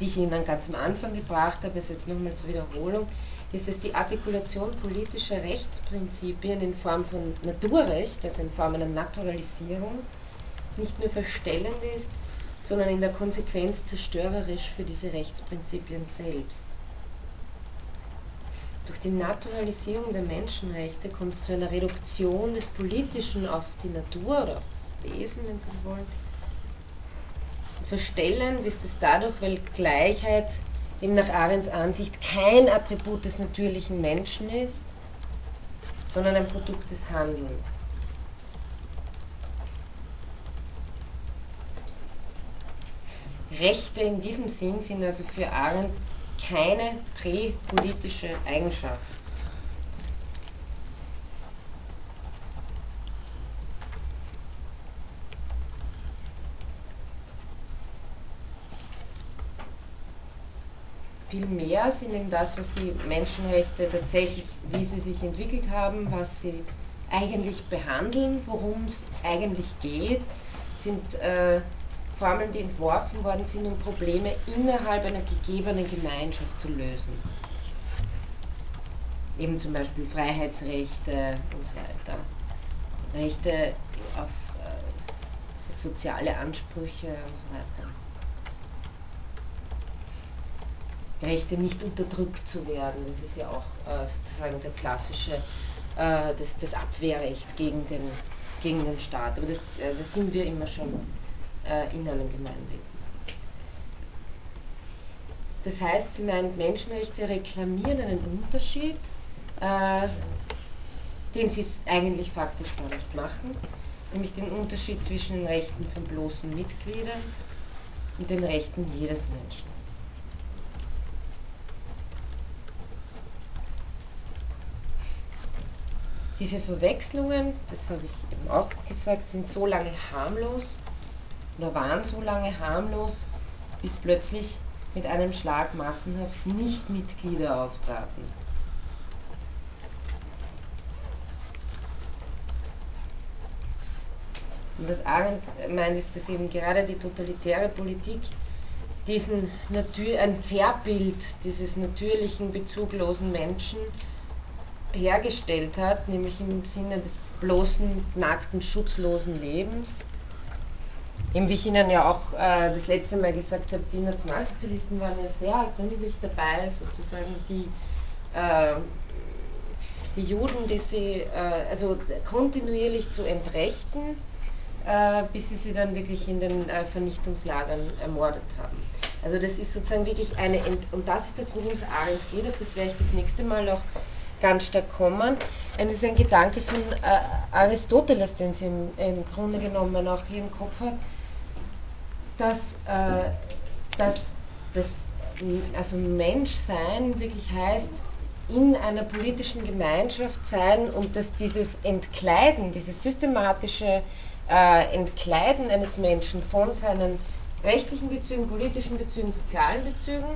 die ich Ihnen ganz am Anfang gebracht habe, also jetzt nochmal zur Wiederholung, ist, dass die Artikulation politischer Rechtsprinzipien in Form von Naturrecht, also in Form einer Naturalisierung, nicht nur verstellend ist, sondern in der Konsequenz zerstörerisch für diese Rechtsprinzipien selbst. Durch die Naturalisierung der Menschenrechte kommt es zu einer Reduktion des Politischen auf die Natur oder auf das Wesen, wenn Sie so wollen, Verstellend ist es dadurch, weil Gleichheit eben nach Arends Ansicht kein Attribut des natürlichen Menschen ist, sondern ein Produkt des Handelns. Rechte in diesem Sinn sind also für Arendt keine präpolitische Eigenschaft. viel mehr sind eben das, was die Menschenrechte tatsächlich, wie sie sich entwickelt haben, was sie eigentlich behandeln, worum es eigentlich geht, sind äh, Formeln, die entworfen worden sind, um Probleme innerhalb einer gegebenen Gemeinschaft zu lösen. Eben zum Beispiel Freiheitsrechte und so weiter. Rechte auf äh, soziale Ansprüche und so weiter. Rechte nicht unterdrückt zu werden. Das ist ja auch äh, sozusagen der klassische, äh, das, das Abwehrrecht gegen den, gegen den Staat. Aber das, äh, das sind wir immer schon äh, in einem Gemeinwesen. Das heißt, sie meint, Menschenrechte reklamieren einen Unterschied, äh, den sie eigentlich faktisch gar nicht machen, nämlich den Unterschied zwischen den Rechten von bloßen Mitgliedern und den Rechten jedes Menschen. Diese Verwechslungen, das habe ich eben auch gesagt, sind so lange harmlos oder waren so lange harmlos, bis plötzlich mit einem Schlag massenhaft Nichtmitglieder auftraten. Und was Arendt meint, ist, dass eben gerade die totalitäre Politik diesen Natur, ein Zerrbild dieses natürlichen, bezuglosen Menschen hergestellt hat, nämlich im Sinne des bloßen, nackten, schutzlosen Lebens Eben wie ich Ihnen ja auch äh, das letzte Mal gesagt habe, die Nationalsozialisten waren ja sehr gründlich dabei, sozusagen die, äh, die Juden, die sie äh, also kontinuierlich zu entrechten, äh, bis sie sie dann wirklich in den äh, Vernichtungslagern ermordet haben. Also das ist sozusagen wirklich eine, Ent und das ist das, worum es Arendt geht, auf das werde ich das nächste Mal auch ganz stark kommen. Es ist ein Gedanke von äh, Aristoteles, den sie im, im Grunde genommen auch hier im Kopf hat, dass, äh, dass das also Menschsein wirklich heißt, in einer politischen Gemeinschaft sein und dass dieses Entkleiden, dieses systematische äh, Entkleiden eines Menschen von seinen rechtlichen Bezügen, politischen Bezügen, sozialen Bezügen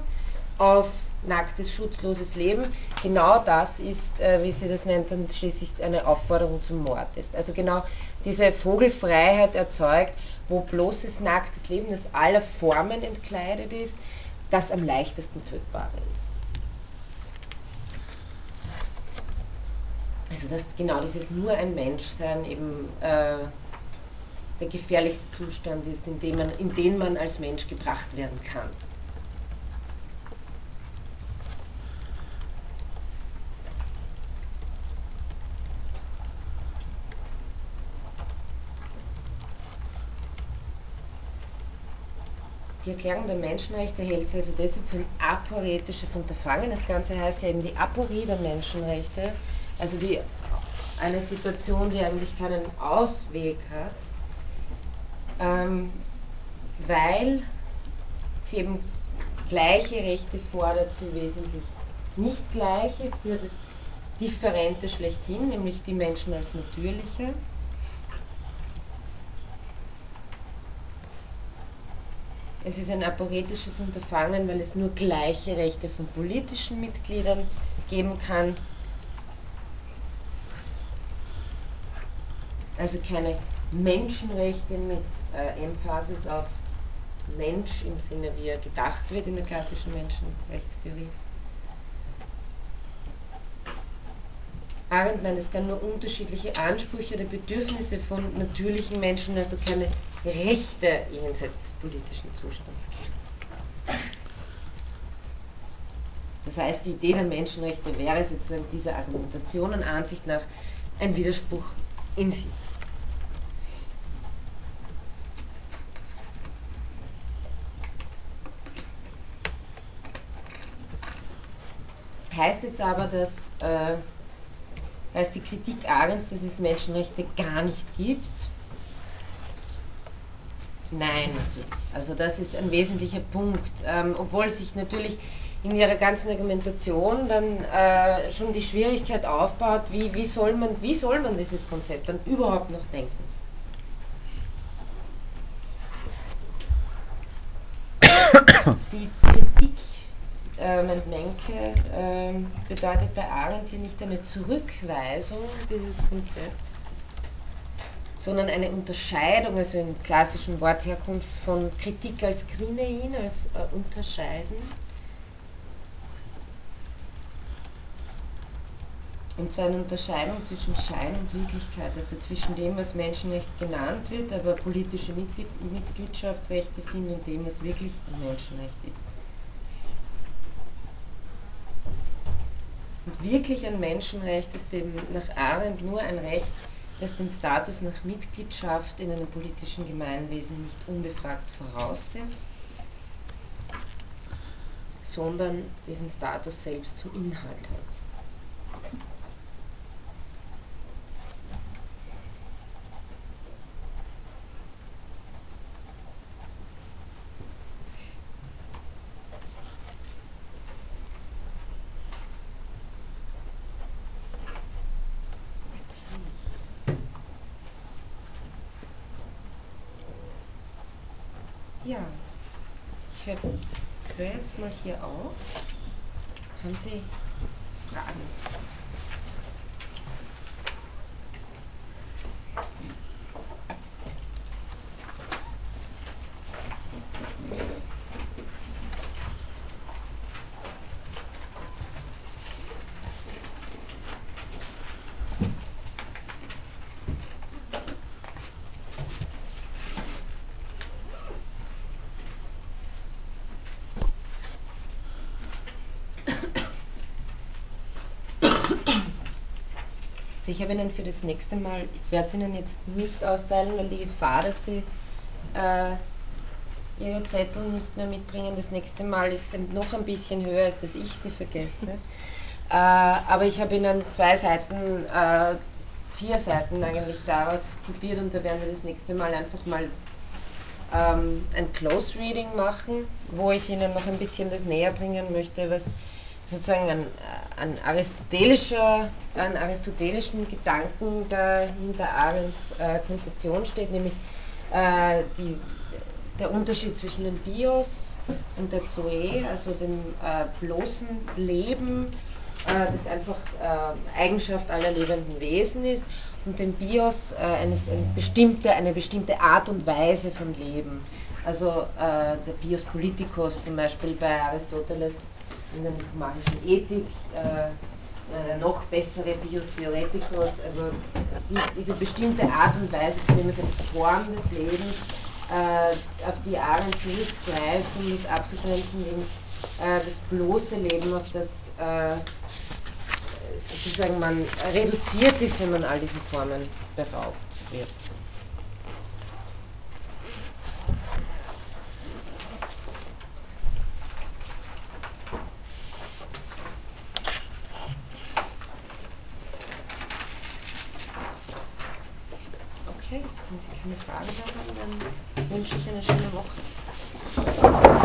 auf nacktes, schutzloses Leben, genau das ist, äh, wie sie das nennt, dann schließlich eine Aufforderung zum Mord ist. Also genau diese Vogelfreiheit erzeugt, wo bloßes nacktes Leben, das aller Formen entkleidet ist, das am leichtesten tötbare ist. Also dass genau dieses nur ein Menschsein eben äh, der gefährlichste Zustand ist, in den, man, in den man als Mensch gebracht werden kann. Die Erklärung der Menschenrechte hält sie also deshalb für ein aporetisches Unterfangen. Das Ganze heißt ja eben die Aporie der Menschenrechte, also die, eine Situation, die eigentlich keinen Ausweg hat, ähm, weil sie eben gleiche Rechte fordert für wesentlich nicht gleiche, für das Differente schlechthin, nämlich die Menschen als natürliche Es ist ein aporetisches Unterfangen, weil es nur gleiche Rechte von politischen Mitgliedern geben kann. Also keine Menschenrechte mit äh, Emphasis auf Mensch im Sinne, wie er gedacht wird in der klassischen Menschenrechtstheorie. Arendt meint, es kann nur unterschiedliche Ansprüche oder Bedürfnisse von natürlichen Menschen, also keine Rechte jenseits des politischen Zustands geben. Das heißt, die Idee der Menschenrechte wäre sozusagen dieser Argumentation und Ansicht nach ein Widerspruch in sich. Heißt jetzt aber, dass äh, heißt die Kritik Arends, dass es Menschenrechte gar nicht gibt, Nein. Also das ist ein wesentlicher Punkt, ähm, obwohl sich natürlich in ihrer ganzen Argumentation dann äh, schon die Schwierigkeit aufbaut, wie, wie, soll man, wie soll man dieses Konzept dann überhaupt noch denken. Die Kritik, äh, Menke, äh, bedeutet bei Arendt hier nicht eine Zurückweisung dieses Konzepts, sondern eine Unterscheidung, also in klassischen Wortherkunft von Kritik als Krinein, als äh, Unterscheiden. Und zwar eine Unterscheidung zwischen Schein und Wirklichkeit, also zwischen dem, was Menschenrecht genannt wird, aber politische Mitgliedschaftsrechte sind und dem, was wirklich ein Menschenrecht ist. Und wirklich ein Menschenrecht ist eben nach Arendt nur ein Recht, das den Status nach Mitgliedschaft in einem politischen Gemeinwesen nicht unbefragt voraussetzt, sondern diesen Status selbst zum Inhalt hat. Ja, ich höre hör jetzt mal hier auf. Haben Sie Fragen? Also ich habe Ihnen für das nächste Mal, ich werde es Ihnen jetzt nicht austeilen, weil die Gefahr, dass Sie äh, Ihre Zettel nicht mehr mitbringen, das nächste Mal ist noch ein bisschen höher, als dass ich sie vergesse. äh, aber ich habe Ihnen zwei Seiten, äh, vier Seiten eigentlich daraus kopiert und da werden wir das nächste Mal einfach mal ähm, ein Close Reading machen, wo ich Ihnen noch ein bisschen das näher bringen möchte, was sozusagen ein, ein aristotelischer, an aristotelischen Gedanken da hinter Arends äh, Konzeption steht, nämlich äh, die, der Unterschied zwischen dem Bios und der Zoe, also dem äh, bloßen Leben, äh, das einfach äh, Eigenschaft aller lebenden Wesen ist, und dem Bios äh, eines, eine, bestimmte, eine bestimmte Art und Weise von Leben. Also der Bios Politikos zum Beispiel bei Aristoteles in der nikomachischen Ethik, äh, eine noch bessere Bios Theoretikos, also die, diese bestimmte Art und Weise, zu dem es eine Form des Lebens, äh, auf die Arendt zurückgreift, um das abzugrenzen gegen äh, das bloße Leben, auf das äh, sozusagen man reduziert ist, wenn man all diese Formen beraubt wird. Fragen mehr haben, dann wünsche ich eine schöne Woche.